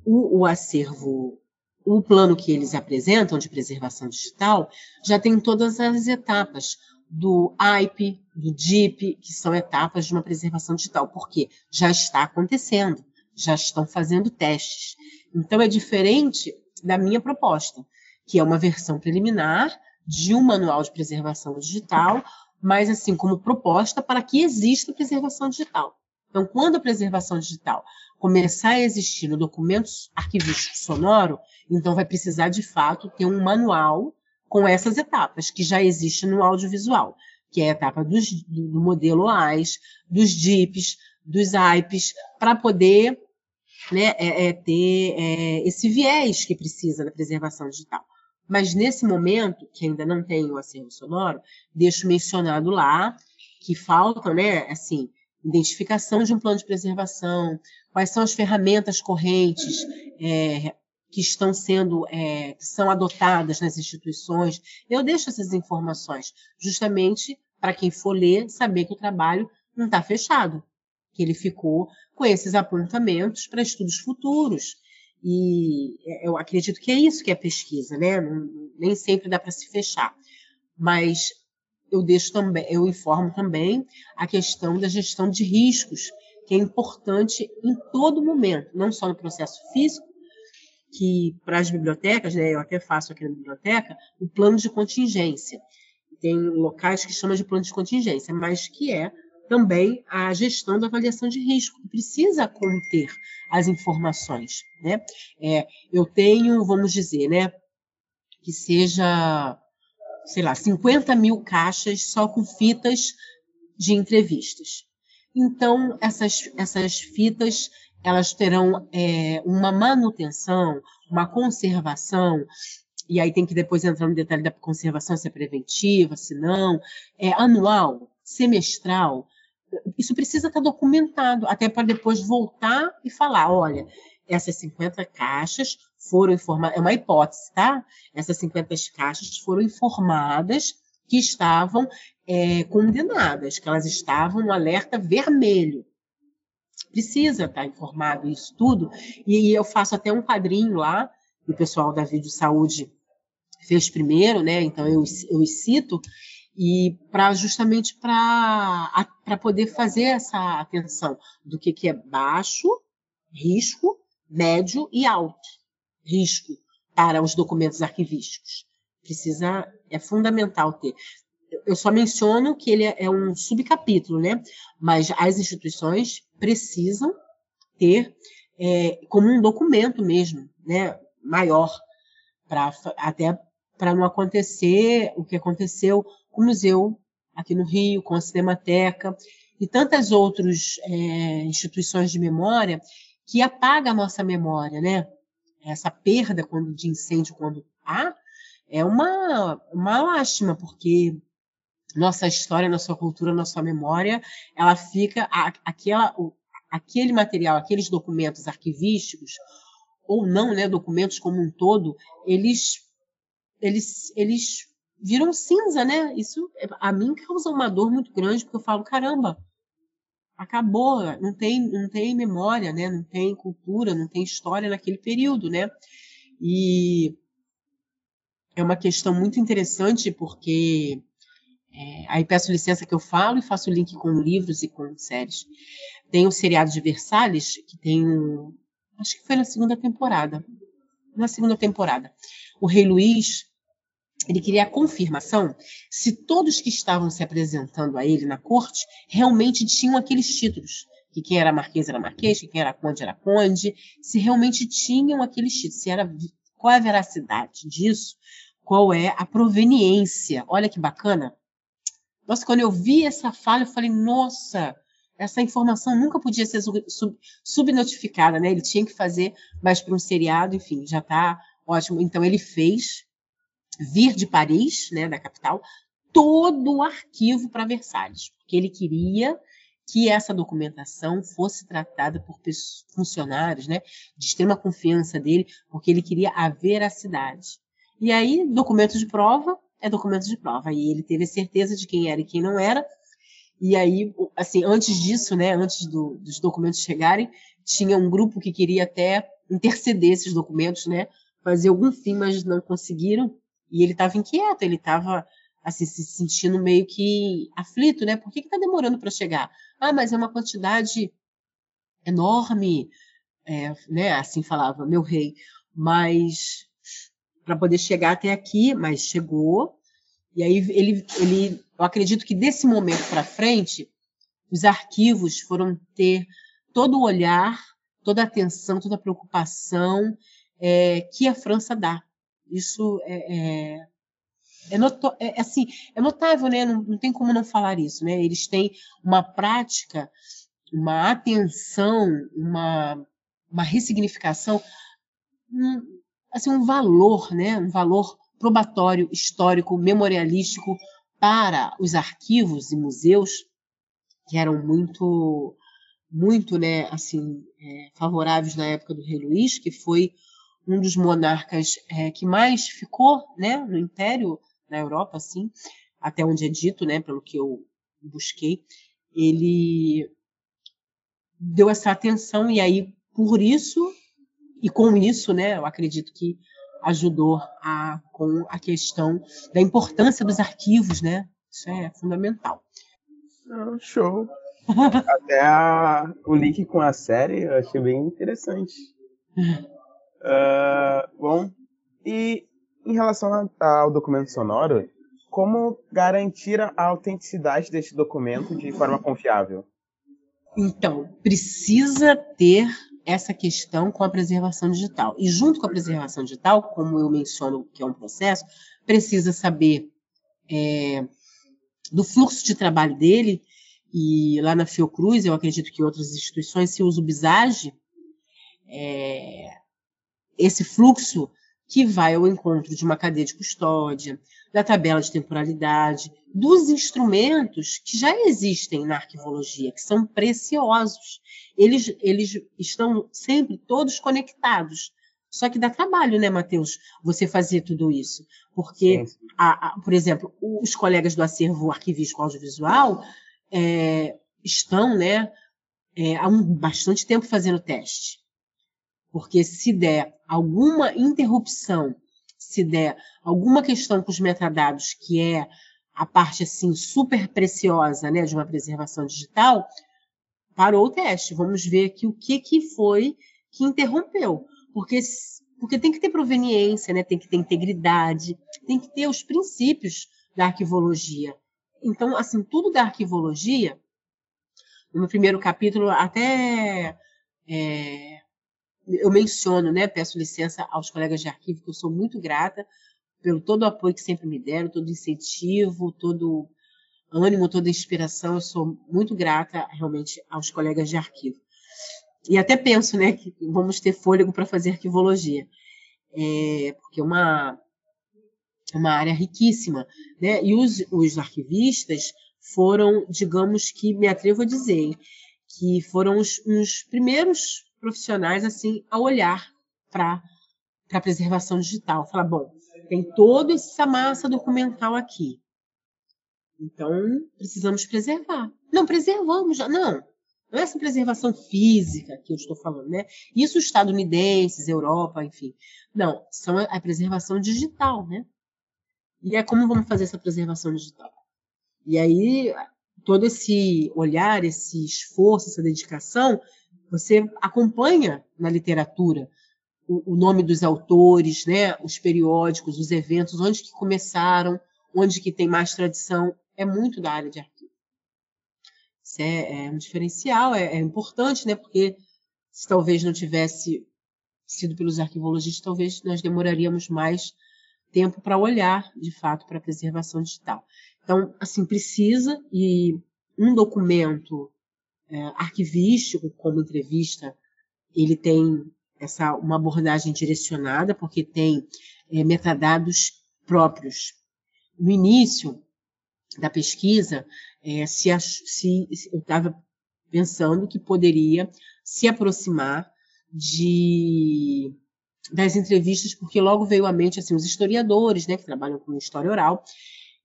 O, o acervo, o plano que eles apresentam de preservação digital já tem todas as etapas do AIP, do DIP, que são etapas de uma preservação digital, porque já está acontecendo, já estão fazendo testes. Então é diferente da minha proposta, que é uma versão preliminar de um manual de preservação digital, mas assim como proposta para que exista preservação digital. Então, quando a preservação digital começar a existir no documento arquivístico sonoro, então vai precisar de fato ter um manual com essas etapas que já existe no audiovisual, que é a etapa dos, do modelo AIS, dos DIPs, dos AIPs, para poder né, é, é ter é, esse viés que precisa da preservação digital. Mas nesse momento, que ainda não tem o acervo sonoro, deixo mencionado lá que falta, né, assim, identificação de um plano de preservação, quais são as ferramentas correntes é, que estão sendo, é, que são adotadas nas instituições. Eu deixo essas informações justamente para quem for ler saber que o trabalho não está fechado, que ele ficou com esses apontamentos para estudos futuros. E eu acredito que é isso que é pesquisa, né? Nem sempre dá para se fechar. Mas eu deixo também, eu informo também a questão da gestão de riscos, que é importante em todo momento, não só no processo físico, que para as bibliotecas, né, eu até faço aqui na biblioteca, o plano de contingência. Tem locais que chamam de plano de contingência, mas que é também a gestão da avaliação de risco, que precisa conter as informações. Né? É, eu tenho, vamos dizer, né, que seja, sei lá, 50 mil caixas só com fitas de entrevistas. Então, essas, essas fitas elas terão é, uma manutenção, uma conservação, e aí tem que depois entrar no detalhe da conservação, se é preventiva, se não, é anual, semestral. Isso precisa estar documentado, até para depois voltar e falar, olha, essas 50 caixas foram informadas, é uma hipótese, tá? Essas 50 caixas foram informadas que estavam é, condenadas, que elas estavam no alerta vermelho precisa estar informado isso tudo. E eu faço até um quadrinho lá, o pessoal da Vídeo Saúde fez primeiro, né? Então eu, eu cito e para justamente para poder fazer essa atenção do que, que é baixo risco, médio e alto risco para os documentos arquivísticos. Precisa, é fundamental ter. eu só menciono que ele é um subcapítulo, né? Mas as instituições precisam ter é, como um documento mesmo, né? Maior, para até para não acontecer o que aconteceu com o museu aqui no Rio, com a Cinemateca e tantas outras é, instituições de memória que apaga a nossa memória, né? Essa perda quando, de incêndio quando há é uma, uma lástima, porque nossa história, nossa cultura, nossa memória, ela fica aquela, aquele material, aqueles documentos arquivísticos ou não, né, documentos como um todo, eles eles eles viram cinza, né? Isso a mim causa uma dor muito grande, porque eu falo, caramba, acabou, não tem, não tem memória, né? Não tem cultura, não tem história naquele período, né? E é uma questão muito interessante porque é, aí peço licença que eu falo e faço link com livros e com séries. Tem o seriado de Versalhes, que tem um, acho que foi na segunda temporada. Na segunda temporada. O Rei Luís, ele queria a confirmação se todos que estavam se apresentando a ele na corte realmente tinham aqueles títulos. Que quem era marquês era marquês, que quem era conde era conde, se realmente tinham aqueles títulos, se era qual é a veracidade disso, qual é a proveniência. Olha que bacana. Nossa, quando eu vi essa falha, eu falei, nossa, essa informação nunca podia ser sub, subnotificada, né? Ele tinha que fazer mais para um seriado, enfim, já está ótimo. Então ele fez vir de Paris, né, da capital, todo o arquivo para Versalhes, porque ele queria que essa documentação fosse tratada por funcionários, né, de extrema confiança dele, porque ele queria a veracidade. E aí, documento de prova é documento de prova. E ele teve certeza de quem era e quem não era. E aí, assim, antes disso, né, antes do, dos documentos chegarem, tinha um grupo que queria até interceder esses documentos, né, fazer algum fim, mas não conseguiram. E ele estava inquieto, ele estava assim se sentindo meio que aflito, né? Por que está demorando para chegar? Ah, mas é uma quantidade enorme, é, né? Assim falava meu rei, mas para poder chegar até aqui, mas chegou. E aí ele, ele, eu acredito que desse momento para frente, os arquivos foram ter todo o olhar, toda a atenção, toda a preocupação é, que a França dá isso é, é, é, noto, é, assim, é notável, né? Não, não, tem como não falar isso, né? Eles têm uma prática, uma atenção, uma, uma ressignificação, um, assim, um valor, né? Um valor probatório, histórico, memorialístico para os arquivos e museus que eram muito muito né assim é, favoráveis na época do rei Luís que foi um dos monarcas é, que mais ficou né, no Império, na Europa, assim, até onde é dito, né, pelo que eu busquei, ele deu essa atenção e aí, por isso, e com isso, né, eu acredito que ajudou a, com a questão da importância dos arquivos, né? Isso é fundamental. show. [laughs] Até a, o link com a série eu achei bem interessante. [laughs] Uh, bom, e em relação ao documento sonoro, como garantir a autenticidade deste documento de forma confiável? Então, precisa ter essa questão com a preservação digital. E junto com a preservação digital, como eu menciono que é um processo, precisa saber é, do fluxo de trabalho dele. E lá na Fiocruz, eu acredito que outras instituições se usa o BISAGE, é, esse fluxo que vai ao encontro de uma cadeia de custódia, da tabela de temporalidade, dos instrumentos que já existem na arquivologia, que são preciosos. Eles, eles estão sempre todos conectados. Só que dá trabalho, né, Matheus, você fazer tudo isso. Porque, a, a, por exemplo, os colegas do acervo arquivístico audiovisual é, estão né, é, há um, bastante tempo fazendo teste. Porque se der alguma interrupção, se der alguma questão com os metadados, que é a parte assim super preciosa, né, de uma preservação digital, parou o teste. Vamos ver aqui o que que foi que interrompeu, porque porque tem que ter proveniência, né, tem que ter integridade, tem que ter os princípios da arquivologia. Então, assim, tudo da arquivologia, no primeiro capítulo, até é, eu menciono, né, peço licença aos colegas de arquivo, que eu sou muito grata pelo todo o apoio que sempre me deram, todo incentivo, todo ânimo, toda inspiração. Eu sou muito grata realmente aos colegas de arquivo. E até penso, né, que vamos ter fôlego para fazer arquivologia, é, porque é uma uma área riquíssima, né? E os, os arquivistas foram, digamos que me atrevo a dizer, que foram os, os primeiros profissionais assim a olhar para a preservação digital. Falar, bom, tem toda essa massa documental aqui. Então, precisamos preservar. Não, preservamos já. Não, não é essa preservação física que eu estou falando, né? Isso estadunidenses, Europa, enfim. Não, são a preservação digital, né? E é como vamos fazer essa preservação digital. E aí, todo esse olhar, esse esforço, essa dedicação, você acompanha na literatura o, o nome dos autores, né, os periódicos, os eventos, onde que começaram, onde que tem mais tradição, é muito da área de arquivo. Isso é, é um diferencial, é, é, importante, né, porque se talvez não tivesse sido pelos arquivologistas, talvez nós demoraríamos mais tempo para olhar, de fato, para a preservação digital. Então, assim, precisa, e um documento é, arquivístico, como entrevista, ele tem essa uma abordagem direcionada, porque tem é, metadados próprios. No início da pesquisa, é, se, se, eu estava pensando que poderia se aproximar de das entrevistas, porque logo veio à mente assim os historiadores, né, que trabalham com história oral.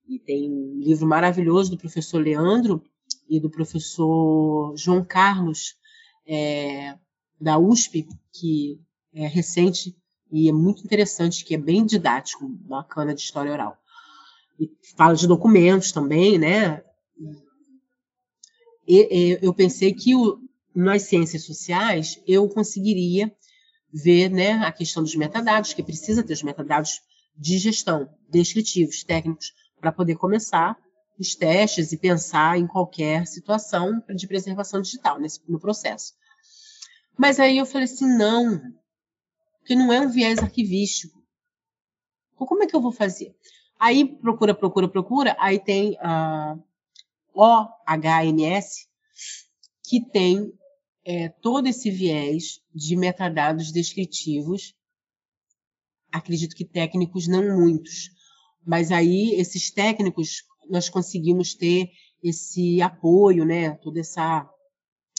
E tem um livro maravilhoso do professor Leandro e do professor João Carlos é, da USP, que é recente e é muito interessante, que é bem didático, bacana de história oral. E fala de documentos também, né? E, e, eu pensei que o, nas ciências sociais eu conseguiria ver né, a questão dos metadados, que precisa ter os metadados de gestão, descritivos, técnicos, para poder começar os testes e pensar em qualquer situação de preservação digital nesse, no processo. Mas aí eu falei assim, não, porque não é um viés arquivístico. Então, como é que eu vou fazer? Aí procura, procura, procura, aí tem a OHMS, que tem é, todo esse viés de metadados descritivos. Acredito que técnicos não muitos, mas aí esses técnicos nós conseguimos ter esse apoio, né, todo essa,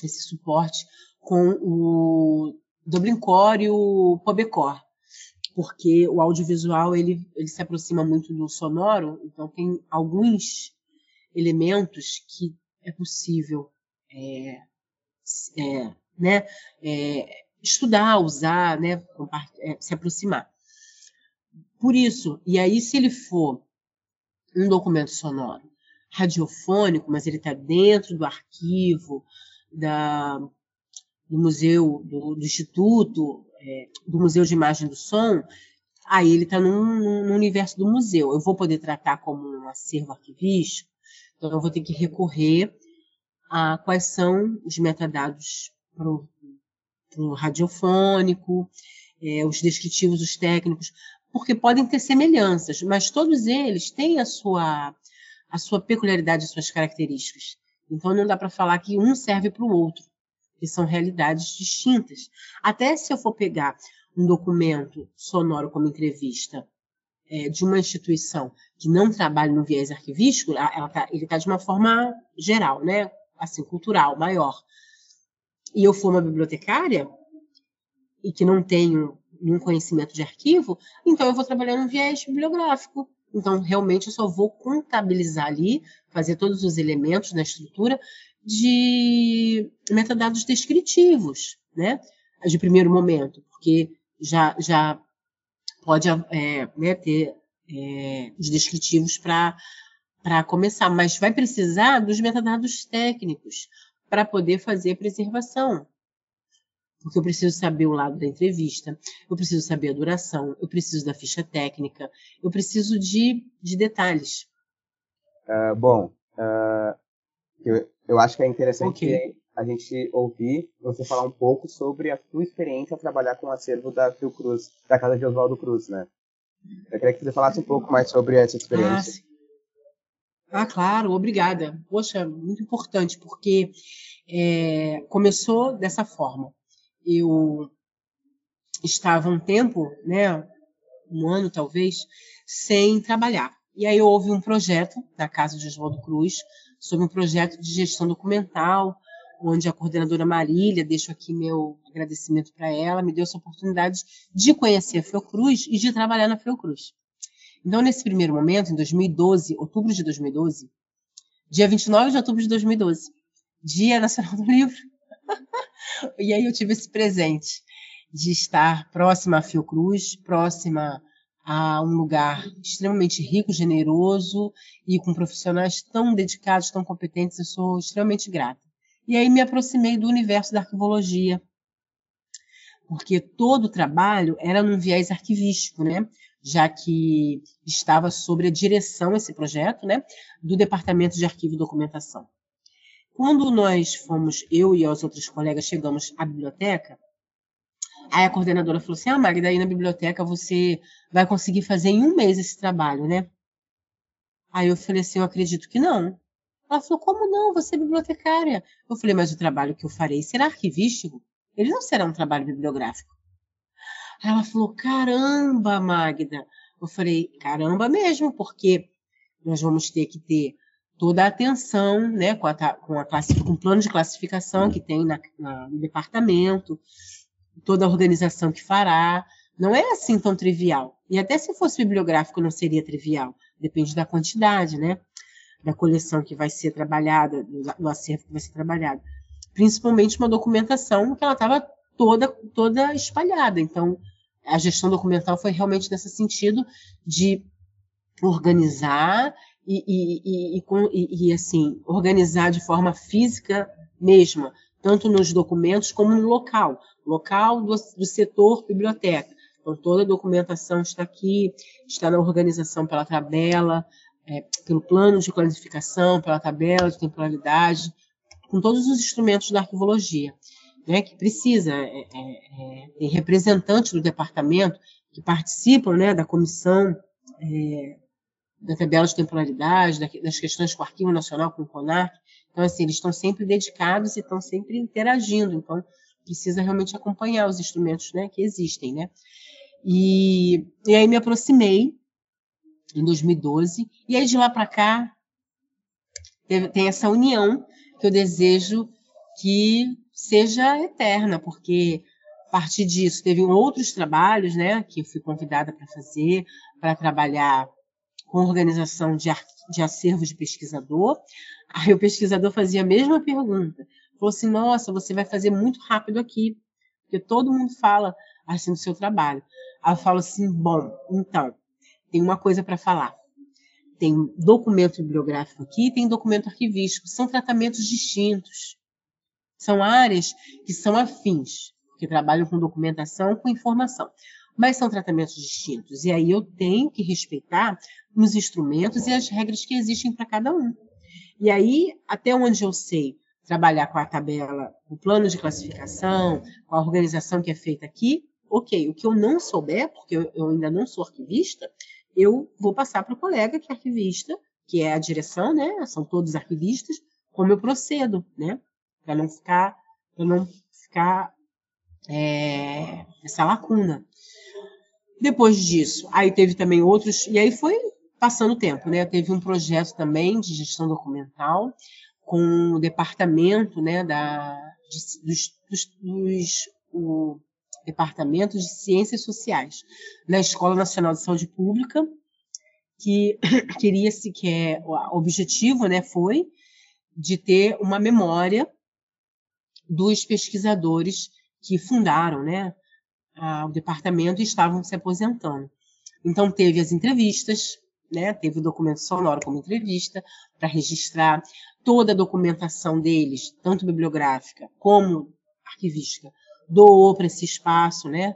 esse suporte com o Dublincore e o Pobecor, porque o audiovisual ele, ele se aproxima muito do sonoro, então tem alguns elementos que é possível é, é, né, é, estudar, usar, né, é, se aproximar. Por isso, e aí se ele for um documento sonoro radiofônico, mas ele está dentro do arquivo da, do museu, do, do instituto, é, do museu de imagem do som, aí ele está no, universo do museu. Eu vou poder tratar como um acervo arquivístico, então eu vou ter que recorrer a quais são os metadados para o radiofônico, é, os descritivos, os técnicos, porque podem ter semelhanças, mas todos eles têm a sua, a sua peculiaridade, as suas características. Então não dá para falar que um serve para o outro, que são realidades distintas. Até se eu for pegar um documento sonoro como entrevista é, de uma instituição que não trabalha no viés arquivístico, tá, ele está de uma forma geral, né? assim, cultural maior, e eu for uma bibliotecária, e que não tenho nenhum conhecimento de arquivo, então eu vou trabalhar no viés bibliográfico. Então, realmente, eu só vou contabilizar ali, fazer todos os elementos na estrutura de metadados descritivos, né? De primeiro momento, porque já, já pode é, né, ter é, os descritivos para começar, mas vai precisar dos metadados técnicos para poder fazer a preservação. Porque eu preciso saber o lado da entrevista, eu preciso saber a duração, eu preciso da ficha técnica, eu preciso de, de detalhes. Uh, bom, Eu, eu acho que é interessante okay. a gente ouvir você falar um pouco sobre a sua experiência a trabalhar com o acervo da Fiocruz, da casa de Oswaldo Cruz, né? Eu queria que você falasse um pouco mais sobre essa experiência. Ah, ah claro, obrigada. Poxa, muito importante, porque é, começou dessa forma. Eu estava um tempo, né, um ano talvez, sem trabalhar. E aí houve um projeto na casa de Oswaldo Cruz, sobre um projeto de gestão documental, onde a coordenadora Marília, deixo aqui meu agradecimento para ela, me deu essa oportunidade de conhecer a Fiocruz e de trabalhar na Fiocruz. Então, nesse primeiro momento, em 2012, outubro de 2012, dia 29 de outubro de 2012, Dia Nacional do Livro, e aí eu tive esse presente de estar próxima à Fiocruz, próxima a um lugar extremamente rico, generoso e com profissionais tão dedicados, tão competentes. Eu sou extremamente grata. E aí me aproximei do universo da arquivologia, porque todo o trabalho era num viés arquivístico, né? Já que estava sobre a direção esse projeto, né, do Departamento de Arquivo e Documentação. Quando nós fomos, eu e as outras colegas chegamos à biblioteca, Aí a coordenadora falou assim: Ah, Magda, aí na biblioteca você vai conseguir fazer em um mês esse trabalho, né? Aí eu falei assim: Eu acredito que não. Ela falou: Como não? Você é bibliotecária. Eu falei: Mas o trabalho que eu farei será arquivístico? Ele não será um trabalho bibliográfico. Aí ela falou: Caramba, Magda. Eu falei: Caramba mesmo, porque nós vamos ter que ter toda a atenção, né, com a, com a com o plano de classificação que tem na, na, no departamento, toda a organização que fará. Não é assim tão trivial. E até se fosse bibliográfico não seria trivial. Depende da quantidade, né? Da coleção que vai ser trabalhada, do acervo que vai ser trabalhado. Principalmente uma documentação que ela estava toda, toda espalhada. Então, a gestão documental foi realmente nesse sentido de organizar e, e, e, e, assim organizar de forma física mesma, tanto nos documentos como no local local do, do setor biblioteca. Então, toda a documentação está aqui, está na organização pela tabela, é, pelo plano de classificação, pela tabela de temporalidade, com todos os instrumentos da arquivologia, né, que precisa, é, é, é tem representantes do departamento que participam né, da comissão é, da tabela de temporalidade, das questões com o Arquivo Nacional, com o CONARC. Então, assim, eles estão sempre dedicados e estão sempre interagindo. Então, precisa realmente acompanhar os instrumentos né, que existem, né? E, e aí me aproximei em 2012 e aí de lá para cá tem essa união que eu desejo que seja eterna, porque a partir disso teve outros trabalhos, né, que eu fui convidada para fazer, para trabalhar com organização de, de acervo de pesquisador. Aí o pesquisador fazia a mesma pergunta: falou assim: nossa, você vai fazer muito rápido aqui, porque todo mundo fala assim do seu trabalho. Aí eu falo assim: bom, então, tem uma coisa para falar. Tem documento bibliográfico aqui, tem documento arquivístico, são tratamentos distintos. São áreas que são afins, que trabalham com documentação, com informação, mas são tratamentos distintos. E aí eu tenho que respeitar os instrumentos e as regras que existem para cada um. E aí, até onde eu sei, trabalhar com a tabela, o plano de classificação, com a organização que é feita aqui, ok. O que eu não souber, porque eu, eu ainda não sou arquivista, eu vou passar para o colega que é arquivista, que é a direção, né? São todos arquivistas, como eu procedo, né? Para não ficar, para não ficar é, essa lacuna. Depois disso, aí teve também outros, e aí foi passando o tempo, né? Teve um projeto também de gestão documental, com o departamento né, da, de, dos, dos, dos o departamento de ciências sociais na Escola Nacional de Saúde Pública que [coughs] queria se que é o objetivo né foi de ter uma memória dos pesquisadores que fundaram né o departamento e estavam se aposentando então teve as entrevistas né? Teve o documento sonoro como entrevista para registrar toda a documentação deles, tanto bibliográfica como arquivística, doou para esse espaço, né?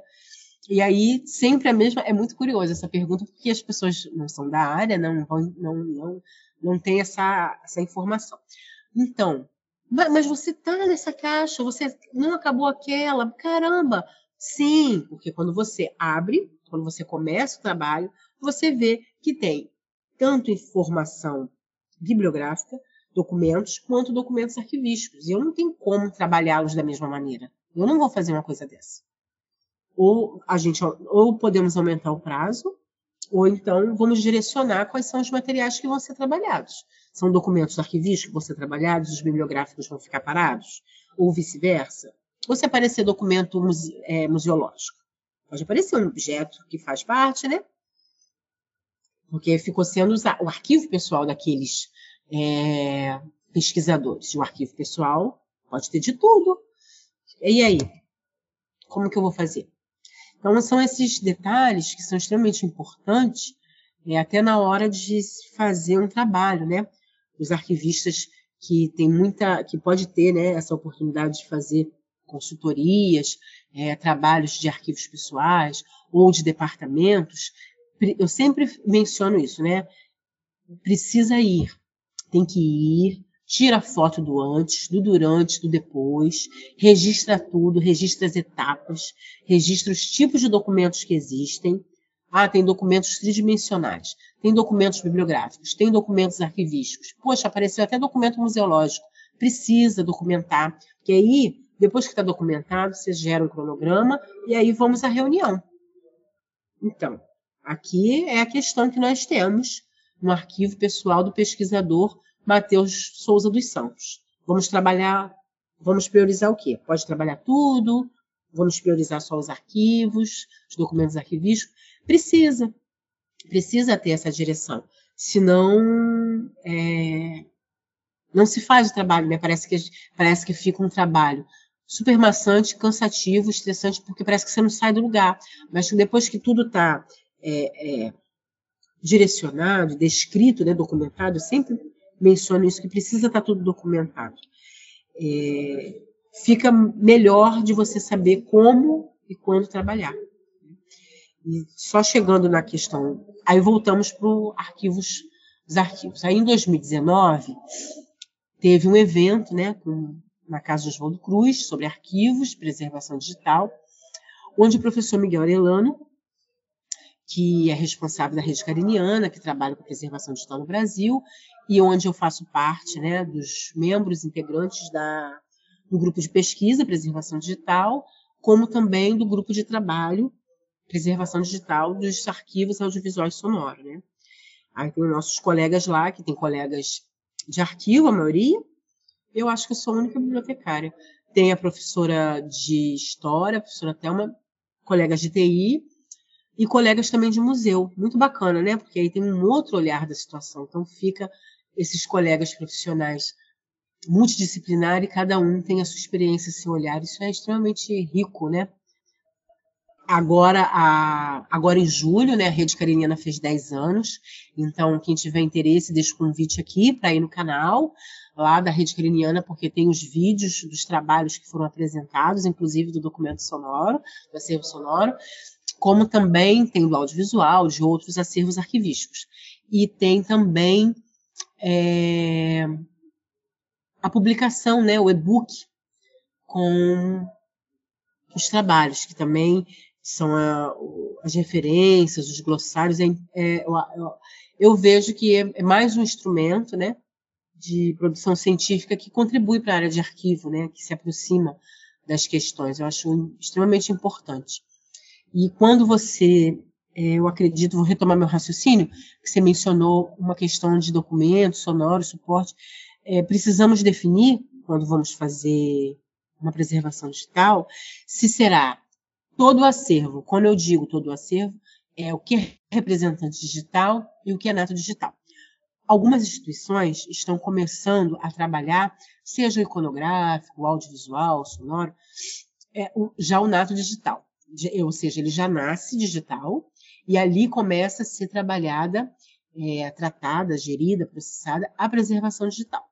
E aí sempre a mesma, é muito curioso essa pergunta porque as pessoas não são da área, não não não não, tem essa essa informação. Então, mas você está nessa caixa, você não acabou aquela, caramba! Sim, porque quando você abre, quando você começa o trabalho, você vê que tem tanto informação bibliográfica, documentos, quanto documentos arquivísticos. E eu não tenho como trabalhá-los da mesma maneira. Eu não vou fazer uma coisa dessa. Ou a gente, ou podemos aumentar o prazo, ou então vamos direcionar quais são os materiais que vão ser trabalhados. São documentos arquivísticos que vão ser trabalhados, os bibliográficos vão ficar parados, ou vice-versa. Ou se aparecer documento muse é, museológico. Pode aparecer um objeto que faz parte, né? Porque ficou sendo usado o arquivo pessoal daqueles é, pesquisadores. O arquivo pessoal pode ter de tudo. E aí? Como que eu vou fazer? Então, são esses detalhes que são extremamente importantes, é, até na hora de fazer um trabalho, né? Os arquivistas que tem muita, que pode ter, né, essa oportunidade de fazer consultorias, é, trabalhos de arquivos pessoais ou de departamentos, eu sempre menciono isso, né? Precisa ir, tem que ir, tira foto do antes, do durante, do depois, registra tudo, registra as etapas, registra os tipos de documentos que existem. Ah, tem documentos tridimensionais, tem documentos bibliográficos, tem documentos arquivísticos. Poxa, apareceu até documento museológico. Precisa documentar, que aí, depois que está documentado, você gera um cronograma e aí vamos à reunião. Então, aqui é a questão que nós temos no arquivo pessoal do pesquisador Matheus Souza dos Santos. Vamos trabalhar, vamos priorizar o quê? Pode trabalhar tudo, vamos priorizar só os arquivos, os documentos arquivísticos. Precisa, precisa ter essa direção. Senão, é, não se faz o trabalho, né? Parece que, parece que fica um trabalho super maçante, cansativo, estressante, porque parece que você não sai do lugar. Mas depois que tudo está é, é, direcionado, descrito, né, documentado, sempre menciono isso, que precisa estar tudo documentado. É, fica melhor de você saber como e quando trabalhar. Só chegando na questão, aí voltamos para arquivos, os arquivos. Aí em 2019 teve um evento, né, com, na casa de Oswaldo Cruz sobre arquivos, preservação digital, onde o professor Miguel Arellano, que é responsável da rede cariniana, que trabalha com preservação digital no Brasil, e onde eu faço parte né, dos membros integrantes da, do grupo de pesquisa Preservação Digital, como também do grupo de trabalho Preservação Digital dos arquivos audiovisuais sonoros. Né? Aí tem nossos colegas lá, que tem colegas de arquivo, a maioria. Eu acho que eu sou a única bibliotecária. Tem a professora de História, a professora Thelma, colegas de TI, e colegas também de museu. Muito bacana, né? Porque aí tem um outro olhar da situação. Então fica esses colegas profissionais multidisciplinar e cada um tem a sua experiência, seu olhar. Isso é extremamente rico, né? Agora, a, agora em julho, né, a Rede Cariniana fez 10 anos, então quem tiver interesse, deixa o convite aqui para ir no canal lá da Rede Cariniana, porque tem os vídeos dos trabalhos que foram apresentados, inclusive do documento sonoro, do acervo sonoro, como também tem do audiovisual, de outros acervos arquivísticos. E tem também é, a publicação, né, o e-book com os trabalhos, que também são a, as referências, os glossários. É, é, eu, eu, vejo que é, é, mais um instrumento né, de produção científica que contribui para a área de arquivo, né, que se aproxima das questões. Eu acho extremamente importante. E quando você é, eu acredito, vou retomar meu raciocínio, que você mencionou uma questão de documentos, sonoros, suporte. É, precisamos definir, quando vamos fazer uma preservação digital, se será todo o acervo. Quando eu digo todo o acervo, é o que é representante digital e o que é nato digital. Algumas instituições estão começando a trabalhar, seja o iconográfico, o audiovisual, o sonoro, é, já o nato digital. Ou seja, ele já nasce digital, e ali começa a ser trabalhada, é, tratada, gerida, processada a preservação digital.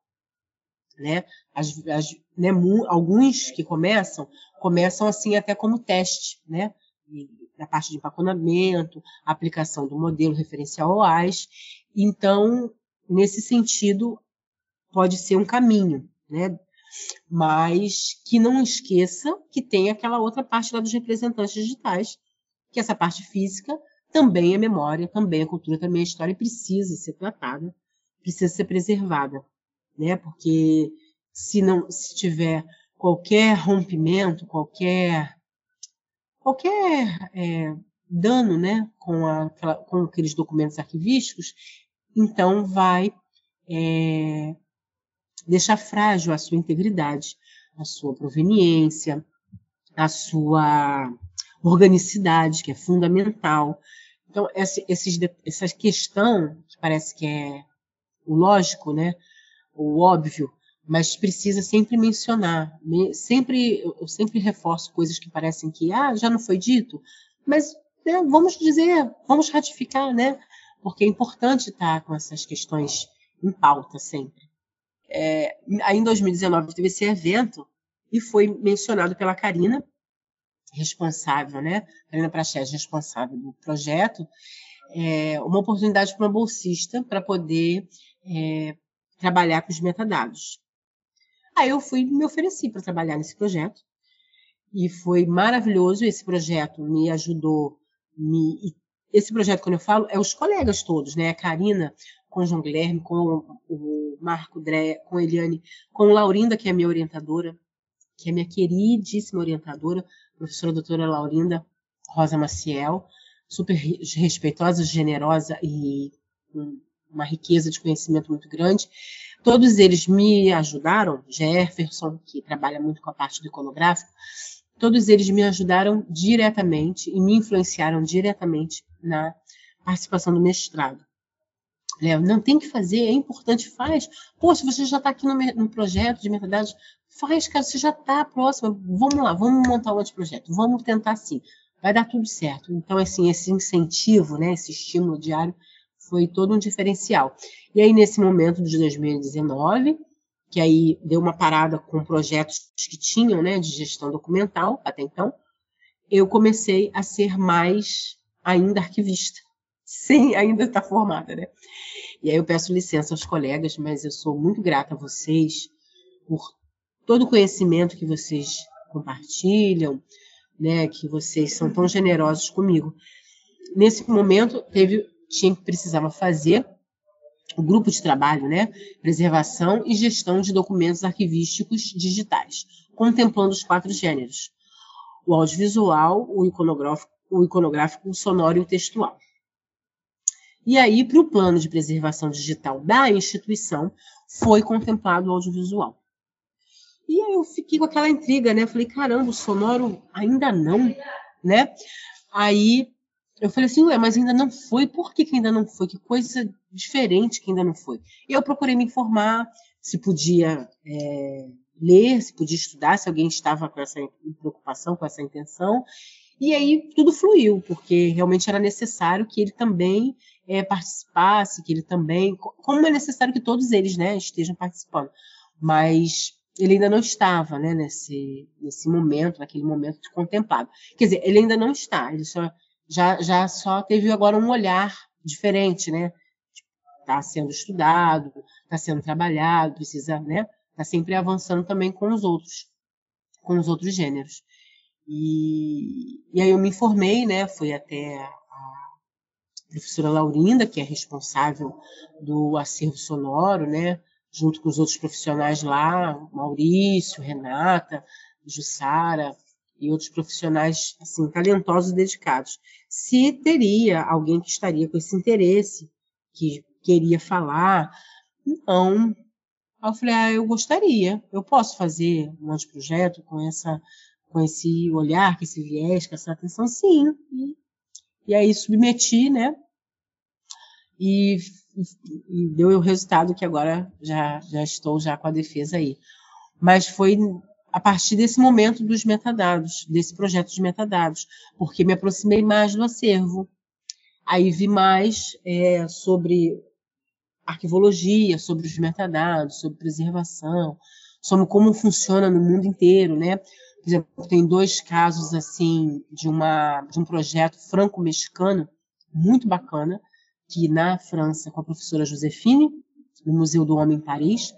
Né? As, as, né, alguns que começam, começam assim até como teste, né? na parte de empaconamento, aplicação do modelo referencial OAS. Então, nesse sentido, pode ser um caminho, né? Mas que não esqueça que tem aquela outra parte lá dos representantes digitais, que essa parte física também é memória, também é cultura, também é história e precisa ser tratada, precisa ser preservada, né? Porque se não, se tiver qualquer rompimento, qualquer qualquer é, dano, né, com, a, com aqueles documentos arquivísticos, então vai é, deixar frágil a sua integridade, a sua proveniência, a sua organicidade, que é fundamental. Então, esses, essa questão, que parece que é o lógico, né, o óbvio, mas precisa sempre mencionar, sempre eu sempre reforço coisas que parecem que ah, já não foi dito, mas né, vamos dizer, vamos ratificar, né? Porque é importante estar com essas questões em pauta sempre. É, aí em 2019 teve esse evento e foi mencionado pela Karina, responsável, né? Karina Praxés, responsável do projeto, é, uma oportunidade para uma bolsista para poder é, trabalhar com os metadados. Aí eu fui me ofereci para trabalhar nesse projeto e foi maravilhoso. Esse projeto me ajudou. Me, esse projeto, quando eu falo, é os colegas todos, né? A Karina com o João Guilherme, com o Marco Dré, com a Eliane, com Laurinda, que é minha orientadora, que é minha queridíssima orientadora, professora doutora Laurinda Rosa Maciel, super respeitosa, generosa e uma riqueza de conhecimento muito grande. Todos eles me ajudaram, Jefferson, que trabalha muito com a parte do iconográfico, todos eles me ajudaram diretamente e me influenciaram diretamente na participação do mestrado. Léo, não tem que fazer, é importante, faz. Poxa, você já está aqui no, no, projeto de metadados, faz, cara, você já está próximo. Vamos lá, vamos montar um outro projeto, vamos tentar sim. Vai dar tudo certo. Então, assim, esse incentivo, né, esse estímulo diário foi todo um diferencial. E aí, nesse momento de 2019, que aí deu uma parada com projetos que tinham, né, de gestão documental até então, eu comecei a ser mais ainda arquivista, [laughs] sem ainda estar formada, né? E aí eu peço licença aos colegas, mas eu sou muito grata a vocês por todo o conhecimento que vocês compartilham, né, que vocês são tão generosos comigo. Nesse momento teve tinha que precisava fazer o grupo de trabalho, né? Preservação e gestão de documentos arquivísticos digitais, contemplando os quatro gêneros: o audiovisual, o iconográfico, o, iconográfico, o sonoro e o textual. E aí, para o plano de preservação digital da instituição, foi contemplado o audiovisual. E aí eu fiquei com aquela intriga, né? Falei, caramba, o sonoro ainda não, né? Aí eu falei assim, ué, mas ainda não foi, por que, que ainda não foi? Que coisa diferente que ainda não foi. Eu procurei me informar se podia é, ler, se podia estudar, se alguém estava com essa preocupação, com essa intenção. E aí tudo fluiu, porque realmente era necessário que ele também é, participasse, que ele também, como é necessário que todos eles né, estejam participando. Mas ele ainda não estava né, nesse, nesse momento, naquele momento de contemplado. Quer dizer, ele ainda não está, ele só já, já só teve agora um olhar diferente, né? Está sendo estudado, está sendo trabalhado, precisa, né? Está sempre avançando também com os outros, com os outros gêneros. E, e aí eu me informei, né? Fui até a professora Laurinda, que é responsável do acervo sonoro, né? Junto com os outros profissionais lá, Maurício, Renata, Jussara, e outros profissionais assim talentosos e dedicados. Se teria alguém que estaria com esse interesse, que queria falar, então, eu falei, ah, eu gostaria, eu posso fazer um anteprojeto com essa com esse olhar, com esse viés, com essa atenção, sim. E, e aí submeti, né? E, e deu o resultado que agora já, já estou já com a defesa aí. Mas foi a partir desse momento dos metadados, desse projeto de metadados, porque me aproximei mais do acervo. Aí vi mais é, sobre arquivologia, sobre os metadados, sobre preservação, sobre como funciona no mundo inteiro, né? Por exemplo, tem dois casos assim de uma de um projeto franco-mexicano muito bacana que na França com a professora Josefine no Museu do Homem em Paris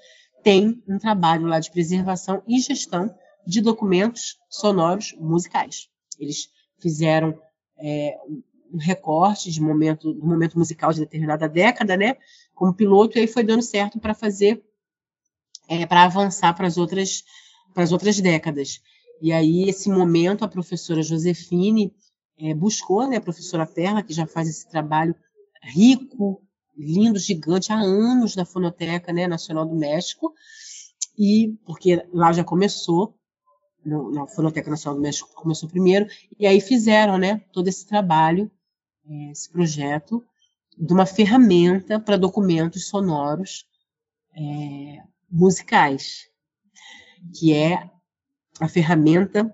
tem um trabalho lá de preservação e gestão de documentos sonoros musicais. Eles fizeram é, um recorte de momento, momento musical de determinada década, né, como piloto, e aí foi dando certo para fazer, é, para avançar para as outras, outras décadas. E aí, esse momento, a professora Josefine é, buscou, né, a professora Perla, que já faz esse trabalho rico, lindo, gigante, há anos na Fonoteca né, Nacional do México, e porque lá já começou, no, na Fonoteca Nacional do México começou primeiro, e aí fizeram né, todo esse trabalho, é, esse projeto, de uma ferramenta para documentos sonoros é, musicais, que é a ferramenta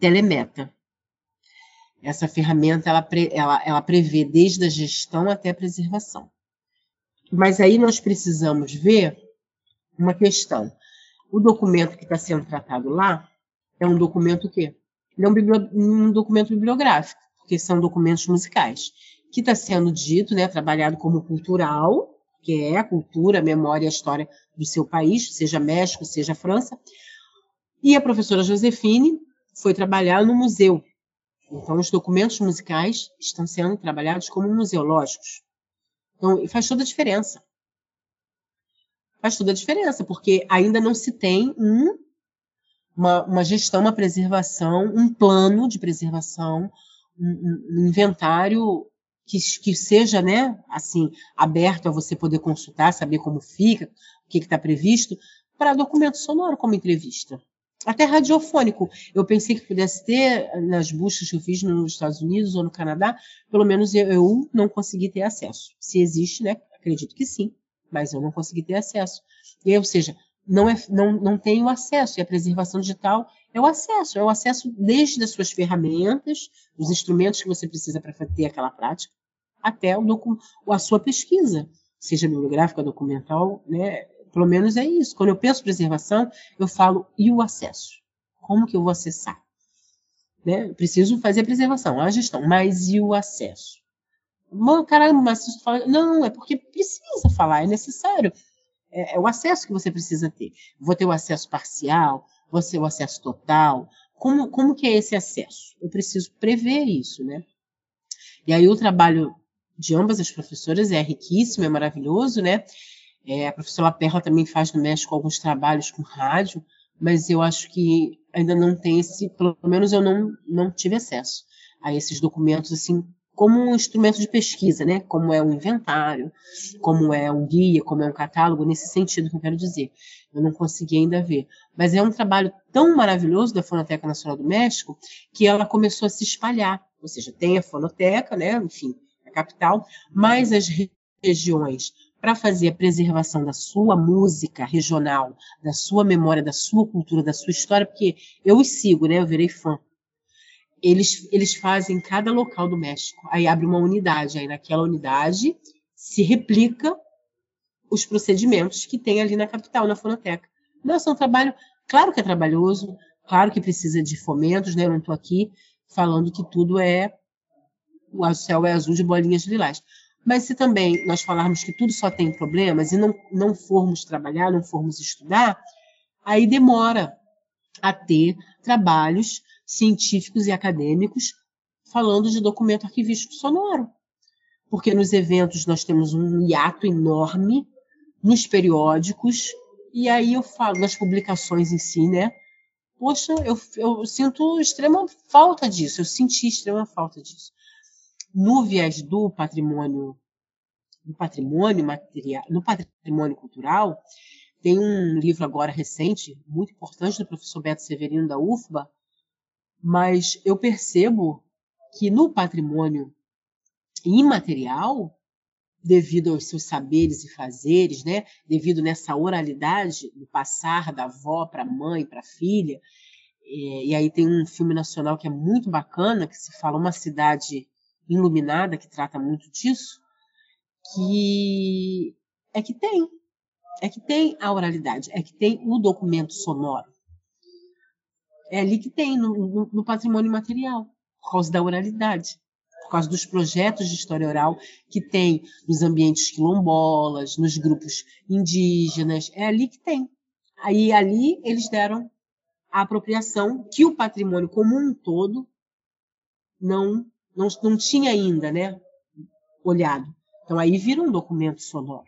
Telemeta. Essa ferramenta ela, ela, ela prevê desde a gestão até a preservação. Mas aí nós precisamos ver uma questão. O documento que está sendo tratado lá é um documento o quê? Ele é um, um documento bibliográfico, porque são documentos musicais, que está sendo dito, né, trabalhado como cultural, que é a cultura, a memória e a história do seu país, seja México, seja França. E a professora Josefine foi trabalhar no museu, então, os documentos musicais estão sendo trabalhados como museológicos. Então, faz toda a diferença. Faz toda a diferença, porque ainda não se tem um, uma, uma, gestão, uma preservação, um plano de preservação, um, um inventário que, que, seja, né, assim, aberto a você poder consultar, saber como fica, o que está previsto, para documento sonoro como entrevista até radiofônico. Eu pensei que pudesse ter nas buscas que eu fiz nos Estados Unidos ou no Canadá, pelo menos eu, eu não consegui ter acesso. Se existe, né? Acredito que sim, mas eu não consegui ter acesso. E aí, ou seja, não, é, não, não tenho acesso. E a preservação digital é o acesso, é o acesso desde as suas ferramentas, os instrumentos que você precisa para ter aquela prática, até o, a sua pesquisa, seja bibliográfica, documental, né? Pelo menos é isso. Quando eu penso preservação, eu falo e o acesso? Como que eu vou acessar? Né? preciso fazer a preservação, a gestão, mas e o acesso? Mano, caramba, mas você fala, não, é porque precisa falar, é necessário. É, é, o acesso que você precisa ter. Vou ter o acesso parcial, vou ter o acesso total. Como, como que é esse acesso? Eu preciso prever isso, né? E aí o trabalho de ambas as professoras é riquíssimo, é maravilhoso, né? É, a professora Perla também faz no México alguns trabalhos com rádio, mas eu acho que ainda não tem esse, pelo menos eu não, não tive acesso a esses documentos assim como um instrumento de pesquisa, né? Como é um inventário, como é um guia, como é um catálogo, nesse sentido que eu quero dizer. Eu não consegui ainda ver. Mas é um trabalho tão maravilhoso da Fonoteca Nacional do México que ela começou a se espalhar. Ou seja, tem a fonoteca, né? Enfim, a capital, mas as regiões para fazer a preservação da sua música regional, da sua memória, da sua cultura, da sua história, porque eu os sigo, né? Eu virei fã. Eles, eles fazem cada local do México. Aí abre uma unidade, aí naquela unidade se replica os procedimentos que tem ali na capital, na fonoteca. Nossa, é um trabalho, claro que é trabalhoso, claro que precisa de fomentos, né? Eu não estou aqui falando que tudo é o céu é azul de bolinhas lilás. Mas se também nós falarmos que tudo só tem problemas e não, não formos trabalhar, não formos estudar, aí demora a ter trabalhos científicos e acadêmicos falando de documento arquivístico sonoro. Porque nos eventos nós temos um hiato enorme, nos periódicos, e aí eu falo nas publicações em si, né? Poxa, eu, eu sinto extrema falta disso, eu senti extrema falta disso no viés do patrimônio do patrimônio material, no patrimônio cultural, tem um livro agora recente, muito importante, do professor Beto Severino da UFBA, mas eu percebo que no patrimônio imaterial, devido aos seus saberes e fazeres, né, devido nessa oralidade, do passar da avó para a mãe, para a filha, é, e aí tem um filme nacional que é muito bacana, que se fala Uma Cidade iluminada que trata muito disso, que é que tem, é que tem a oralidade, é que tem o documento sonoro. É ali que tem, no, no, no patrimônio material, por causa da oralidade. por causa dos projetos de história oral que tem nos ambientes quilombolas, nos grupos indígenas, é ali que tem. Aí ali eles deram a apropriação que o patrimônio como um todo não não, não tinha ainda, né, olhado. Então aí vira um documento sonoro.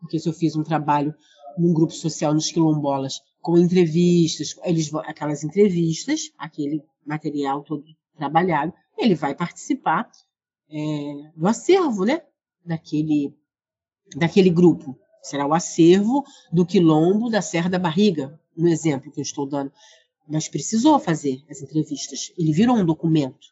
Porque se eu fiz um trabalho num grupo social nos quilombolas com entrevistas, eles aquelas entrevistas, aquele material todo trabalhado, ele vai participar é, do acervo, né? Daquele, daquele grupo. Será o acervo do quilombo da Serra da Barriga, no exemplo que eu estou dando. Mas precisou fazer as entrevistas. Ele virou um documento,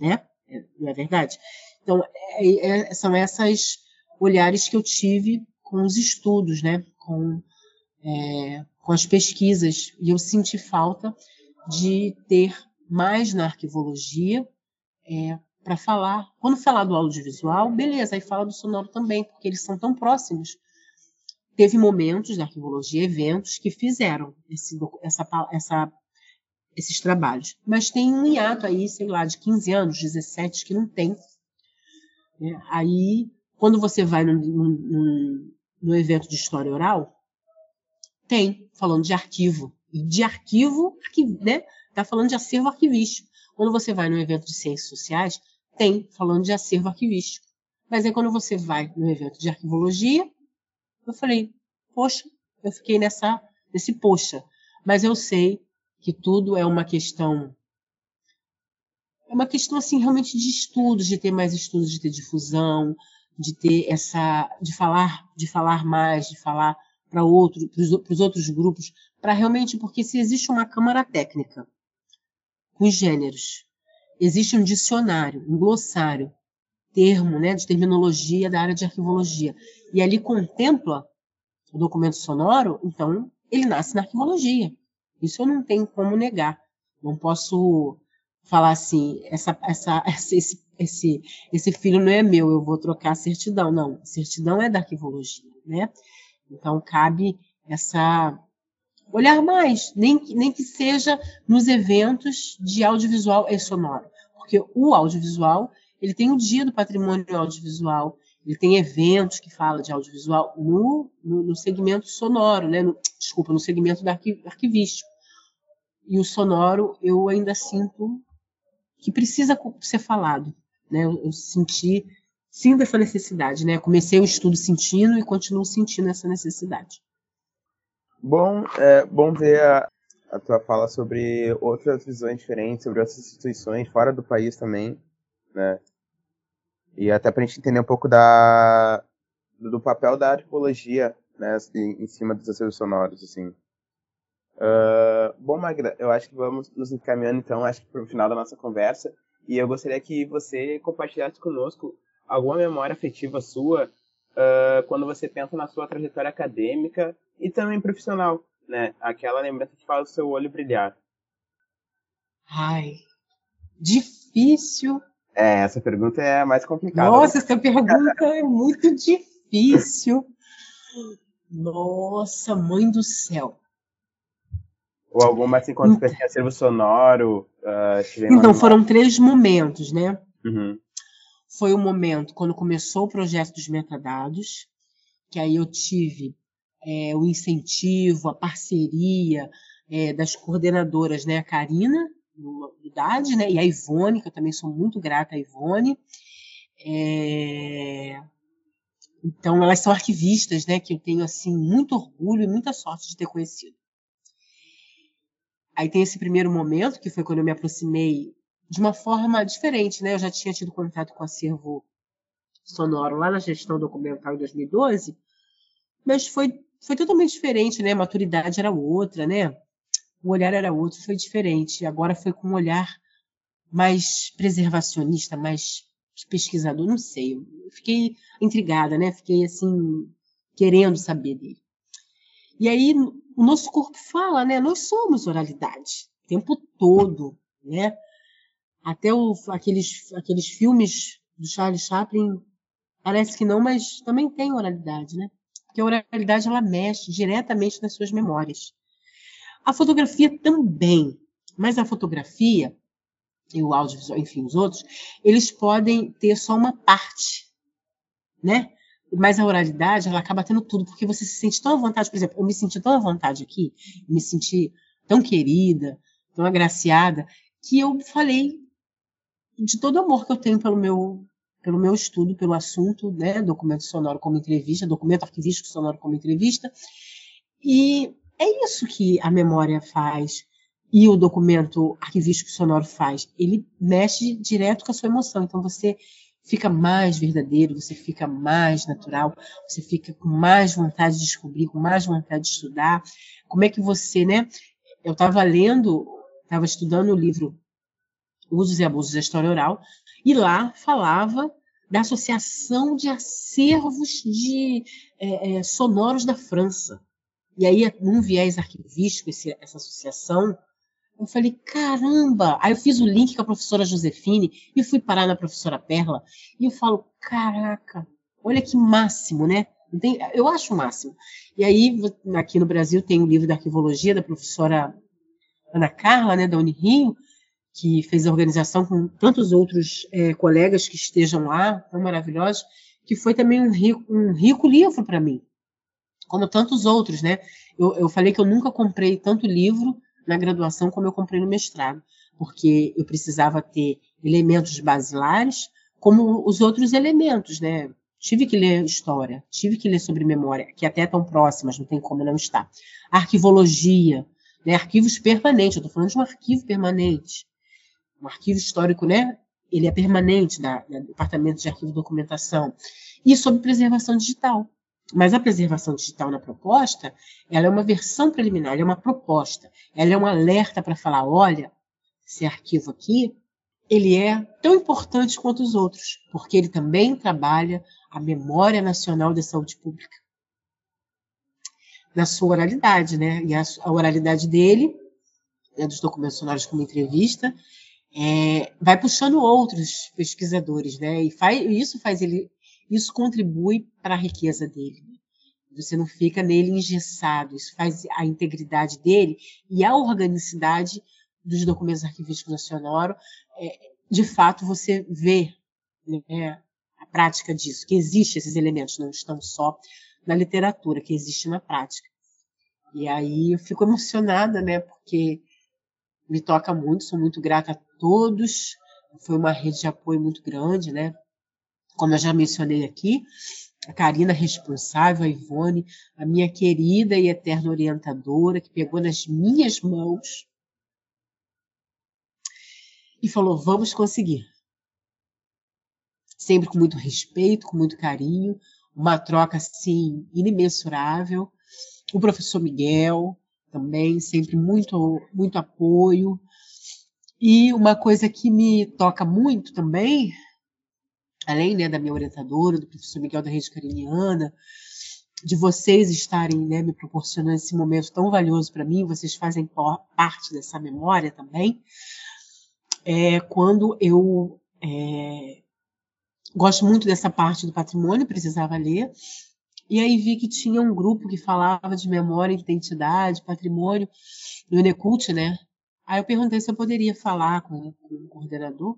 né? É, não é verdade? Então, é, é, são essas olhares que eu tive com os estudos, né? Com, é, com as pesquisas. E eu senti falta de ter mais na arquivologia é, para falar. Quando falar do audiovisual, beleza, aí fala do sonoro também, porque eles são tão próximos. Teve momentos da arquivologia, eventos que fizeram esse, essa, essa, esses trabalhos. Mas tem um hiato aí, sei lá, de 15 anos, 17, que não tem. É, aí, quando você vai num, num, num evento de história oral, tem, falando de arquivo. E de arquivo, né? Está falando de acervo arquivístico. Quando você vai no evento de ciências sociais, tem falando de acervo arquivístico. Mas aí quando você vai no evento de arquivologia, eu falei, poxa, eu fiquei nessa, nesse poxa. Mas eu sei que tudo é uma questão é uma questão assim realmente de estudos, de ter mais estudos, de ter difusão, de ter essa, de falar, de falar mais, de falar para outro, para os outros grupos, para realmente, porque se existe uma câmara técnica com gêneros. Existe um dicionário, um glossário, termo né, de terminologia da área de arquivologia. E ali contempla o documento sonoro, então ele nasce na arquivologia. Isso eu não tenho como negar. Não posso falar assim, essa, essa, [laughs] esse, esse, esse filho não é meu, eu vou trocar a certidão. Não, a certidão é da arquivologia, né? Então cabe essa olhar mais, nem que, nem que seja nos eventos de audiovisual e sonoro. Porque o audiovisual, ele tem o dia do patrimônio audiovisual, ele tem eventos que falam de audiovisual no, no, no segmento sonoro, né? No, desculpa, no segmento da arquiv, arquivístico. E o sonoro, eu ainda sinto que precisa ser falado. Né? Eu, eu senti, sinto essa necessidade. Né? Comecei o estudo sentindo e continuo sentindo essa necessidade. Bom, é bom ver a, a tua fala sobre outras visões diferentes, sobre outras instituições fora do país também, né? E até para a gente entender um pouco da, do papel da arqueologia, né, em, em cima dos acervos sonoros, assim. Uh, bom, Magda, eu acho que vamos nos encaminhando, então, acho que para o final da nossa conversa, e eu gostaria que você compartilhasse conosco alguma memória afetiva sua uh, quando você pensa na sua trajetória acadêmica e também profissional, né? Aquela lembrança que faz o seu olho brilhar. Ai, difícil. É, essa pergunta é a mais complicada. Nossa, essa pergunta é muito difícil. Nossa, mãe do céu. Ou alguma assim, quando você então, acervo sonoro? Uh, então, foram três momentos, né? Uhum. Foi o momento quando começou o projeto dos metadados, que aí eu tive é, o incentivo, a parceria é, das coordenadoras, né? A Karina, do Idade, né? E a Ivone, que eu também sou muito grata a Ivone. É... Então, elas são arquivistas, né? Que eu tenho, assim, muito orgulho e muita sorte de ter conhecido. Aí tem esse primeiro momento, que foi quando eu me aproximei de uma forma diferente, né? Eu já tinha tido contato com o acervo sonoro lá na gestão documental em 2012, mas foi foi totalmente diferente, né? A maturidade era outra, né? O olhar era outro, foi diferente. Agora foi com um olhar mais preservacionista, mais pesquisador, não sei. Eu fiquei intrigada, né? Fiquei assim querendo saber dele. E aí o nosso corpo fala, né? Nós somos oralidade o tempo todo, né? Até o, aqueles aqueles filmes do Charles Chaplin parece que não, mas também tem oralidade, né? Porque a oralidade ela mexe diretamente nas suas memórias. A fotografia também, mas a fotografia e o audiovisual, enfim, os outros, eles podem ter só uma parte, né? Mas a oralidade, ela acaba tendo tudo, porque você se sente tão à vontade, por exemplo, eu me senti tão à vontade aqui, me senti tão querida, tão agraciada, que eu falei de todo o amor que eu tenho pelo meu pelo meu estudo, pelo assunto, né, documento sonoro como entrevista, documento arquivístico sonoro como entrevista, e é isso que a memória faz e o documento arquivístico sonoro faz. Ele mexe direto com a sua emoção. Então você fica mais verdadeiro, você fica mais natural, você fica com mais vontade de descobrir, com mais vontade de estudar. Como é que você, né? Eu estava lendo, estava estudando o livro Usos e Abusos da História Oral, e lá falava da Associação de Acervos de é, é, Sonoros da França. E aí, num viés arquivístico, esse, essa associação, eu falei, caramba! Aí eu fiz o link com a professora Josefine e fui parar na professora Perla. E eu falo, caraca, olha que máximo, né? Eu acho o máximo. E aí, aqui no Brasil, tem o livro da arquivologia da professora Ana Carla, né, da Unirio, que fez a organização com tantos outros é, colegas que estejam lá, tão maravilhosos, que foi também um rico, um rico livro para mim, como tantos outros, né? Eu, eu falei que eu nunca comprei tanto livro na graduação como eu comprei no mestrado, porque eu precisava ter elementos basilares como os outros elementos, né? Tive que ler história, tive que ler sobre memória, que até tão próximas, não tem como não estar. Arquivologia, né? arquivos permanentes, eu estou falando de um arquivo permanente. Um arquivo histórico, né? Ele é permanente da, Departamento de Arquivo e Documentação. E sobre preservação digital. Mas a preservação digital na proposta, ela é uma versão preliminar, é uma proposta, ela é um alerta para falar, olha, esse arquivo aqui, ele é tão importante quanto os outros, porque ele também trabalha a memória nacional da saúde pública. Na sua oralidade, né? E a, oralidade dele, né, dos documentos sonoros como entrevista, é, vai puxando outros pesquisadores, né? E faz, isso faz ele isso contribui para a riqueza dele. Você não fica nele engessado, isso faz a integridade dele e a organicidade dos documentos arquivísticos da Sonoro, é, de fato você vê né, a prática disso, que existe esses elementos, não estão só na literatura, que existe na prática. E aí eu fico emocionada, né, porque me toca muito, sou muito grata a todos, foi uma rede de apoio muito grande, né, como eu já mencionei aqui, a Karina responsável, a Ivone, a minha querida e eterna orientadora, que pegou nas minhas mãos e falou: vamos conseguir. Sempre com muito respeito, com muito carinho, uma troca assim inimensurável. O professor Miguel também, sempre muito, muito apoio. E uma coisa que me toca muito também além né, da minha orientadora, do professor Miguel da Rede Cariniana, de vocês estarem né, me proporcionando esse momento tão valioso para mim, vocês fazem parte dessa memória também. É, quando eu é, gosto muito dessa parte do patrimônio, precisava ler, e aí vi que tinha um grupo que falava de memória, identidade, patrimônio, no Enecult, né? Aí eu perguntei se eu poderia falar com, com o coordenador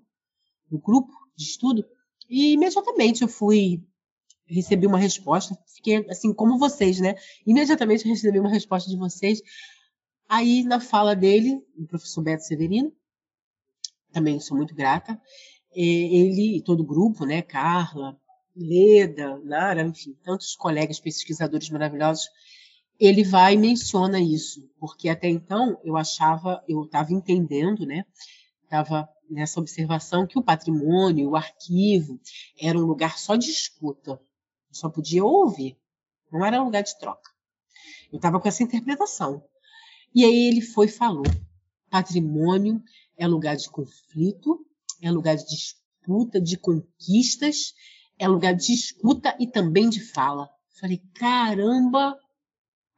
do grupo de estudo, e imediatamente eu fui recebi uma resposta, fiquei assim como vocês, né? Imediatamente recebi uma resposta de vocês. Aí na fala dele, o professor Beto Severino, também sou muito grata, ele e todo o grupo, né, Carla, Leda, Nara, enfim, tantos colegas pesquisadores maravilhosos, ele vai e menciona isso, porque até então eu achava, eu estava entendendo, né, estava nessa observação que o patrimônio, o arquivo, era um lugar só de escuta. Só podia ouvir, não era lugar de troca. Eu estava com essa interpretação. E aí ele foi e falou: patrimônio é lugar de conflito, é lugar de disputa, de conquistas, é lugar de escuta e também de fala. Falei, caramba,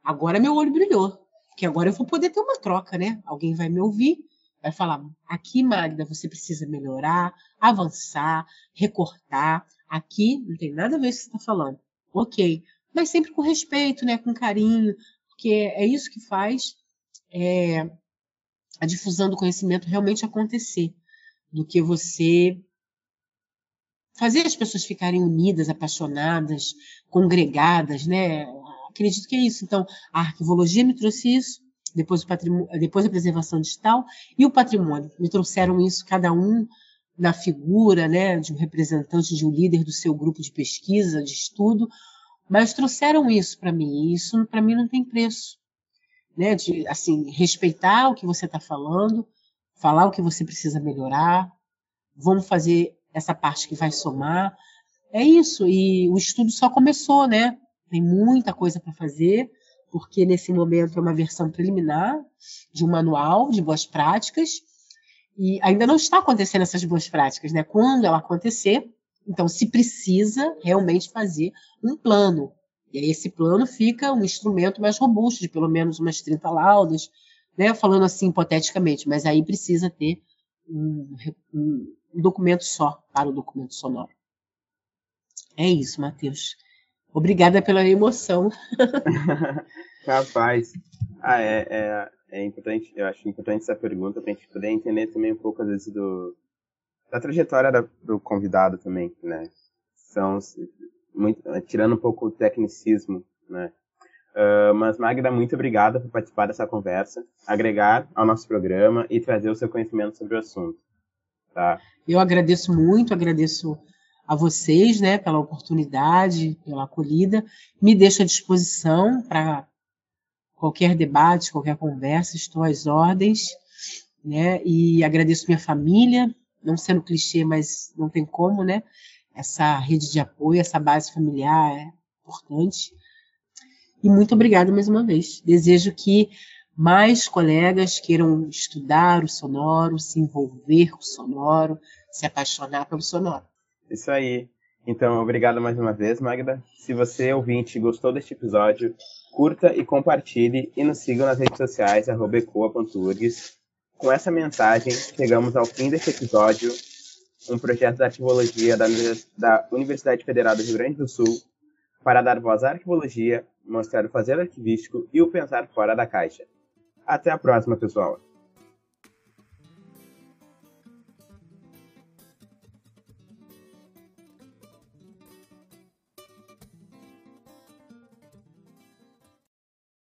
agora meu olho brilhou, porque agora eu vou poder ter uma troca, né? Alguém vai me ouvir, Vai falar, aqui, Magda, você precisa melhorar, avançar, recortar. Aqui não tem nada a ver com o que você está falando. Ok. Mas sempre com respeito, né? com carinho, porque é isso que faz é, a difusão do conhecimento realmente acontecer. do que você fazer as pessoas ficarem unidas, apaixonadas, congregadas, né? Acredito que é isso. Então, a arquivologia me trouxe isso, depois, depois a preservação digital e o patrimônio. Me trouxeram isso, cada um na figura né, de um representante, de um líder do seu grupo de pesquisa, de estudo, mas trouxeram isso para mim. E isso, para mim, não tem preço. Né? De, assim, respeitar o que você está falando, falar o que você precisa melhorar, vamos fazer essa parte que vai somar. É isso, e o estudo só começou, né? Tem muita coisa para fazer, porque nesse momento é uma versão preliminar de um manual de boas práticas, e ainda não está acontecendo essas boas práticas, né? Quando ela acontecer, então se precisa realmente fazer um plano. E aí esse plano fica um instrumento mais robusto, de pelo menos umas 30 laudas, né? Falando assim hipoteticamente, mas aí precisa ter um, um, um documento só para o documento sonoro. É isso, Matheus. Obrigada pela emoção. [laughs] Capaz. Ah, é, é, é, importante, eu acho importante essa pergunta para a gente poder entender também um pouco, às vezes, do, da trajetória da, do convidado também, né? São, muito, tirando um pouco o tecnicismo, né? Uh, mas, Magda, muito obrigada por participar dessa conversa, agregar ao nosso programa e trazer o seu conhecimento sobre o assunto. Tá? Eu agradeço muito, agradeço a vocês, né, pela oportunidade, pela acolhida. Me deixo à disposição para qualquer debate, qualquer conversa, estou às ordens, né? E agradeço minha família, não sendo clichê, mas não tem como, né? Essa rede de apoio, essa base familiar é importante. E muito obrigada mais uma vez. Desejo que mais colegas queiram estudar o sonoro, se envolver com o sonoro, se apaixonar pelo sonoro. Isso aí. Então, obrigado mais uma vez, Magda. Se você, ouvinte, gostou deste episódio, curta e compartilhe e nos siga nas redes sociais, ecoa.urgs. Com essa mensagem, chegamos ao fim deste episódio, um projeto da arquivologia da Universidade Federal do Rio Grande do Sul, para dar voz à arquivologia, mostrar o fazer arquivístico e o pensar fora da caixa. Até a próxima, pessoal!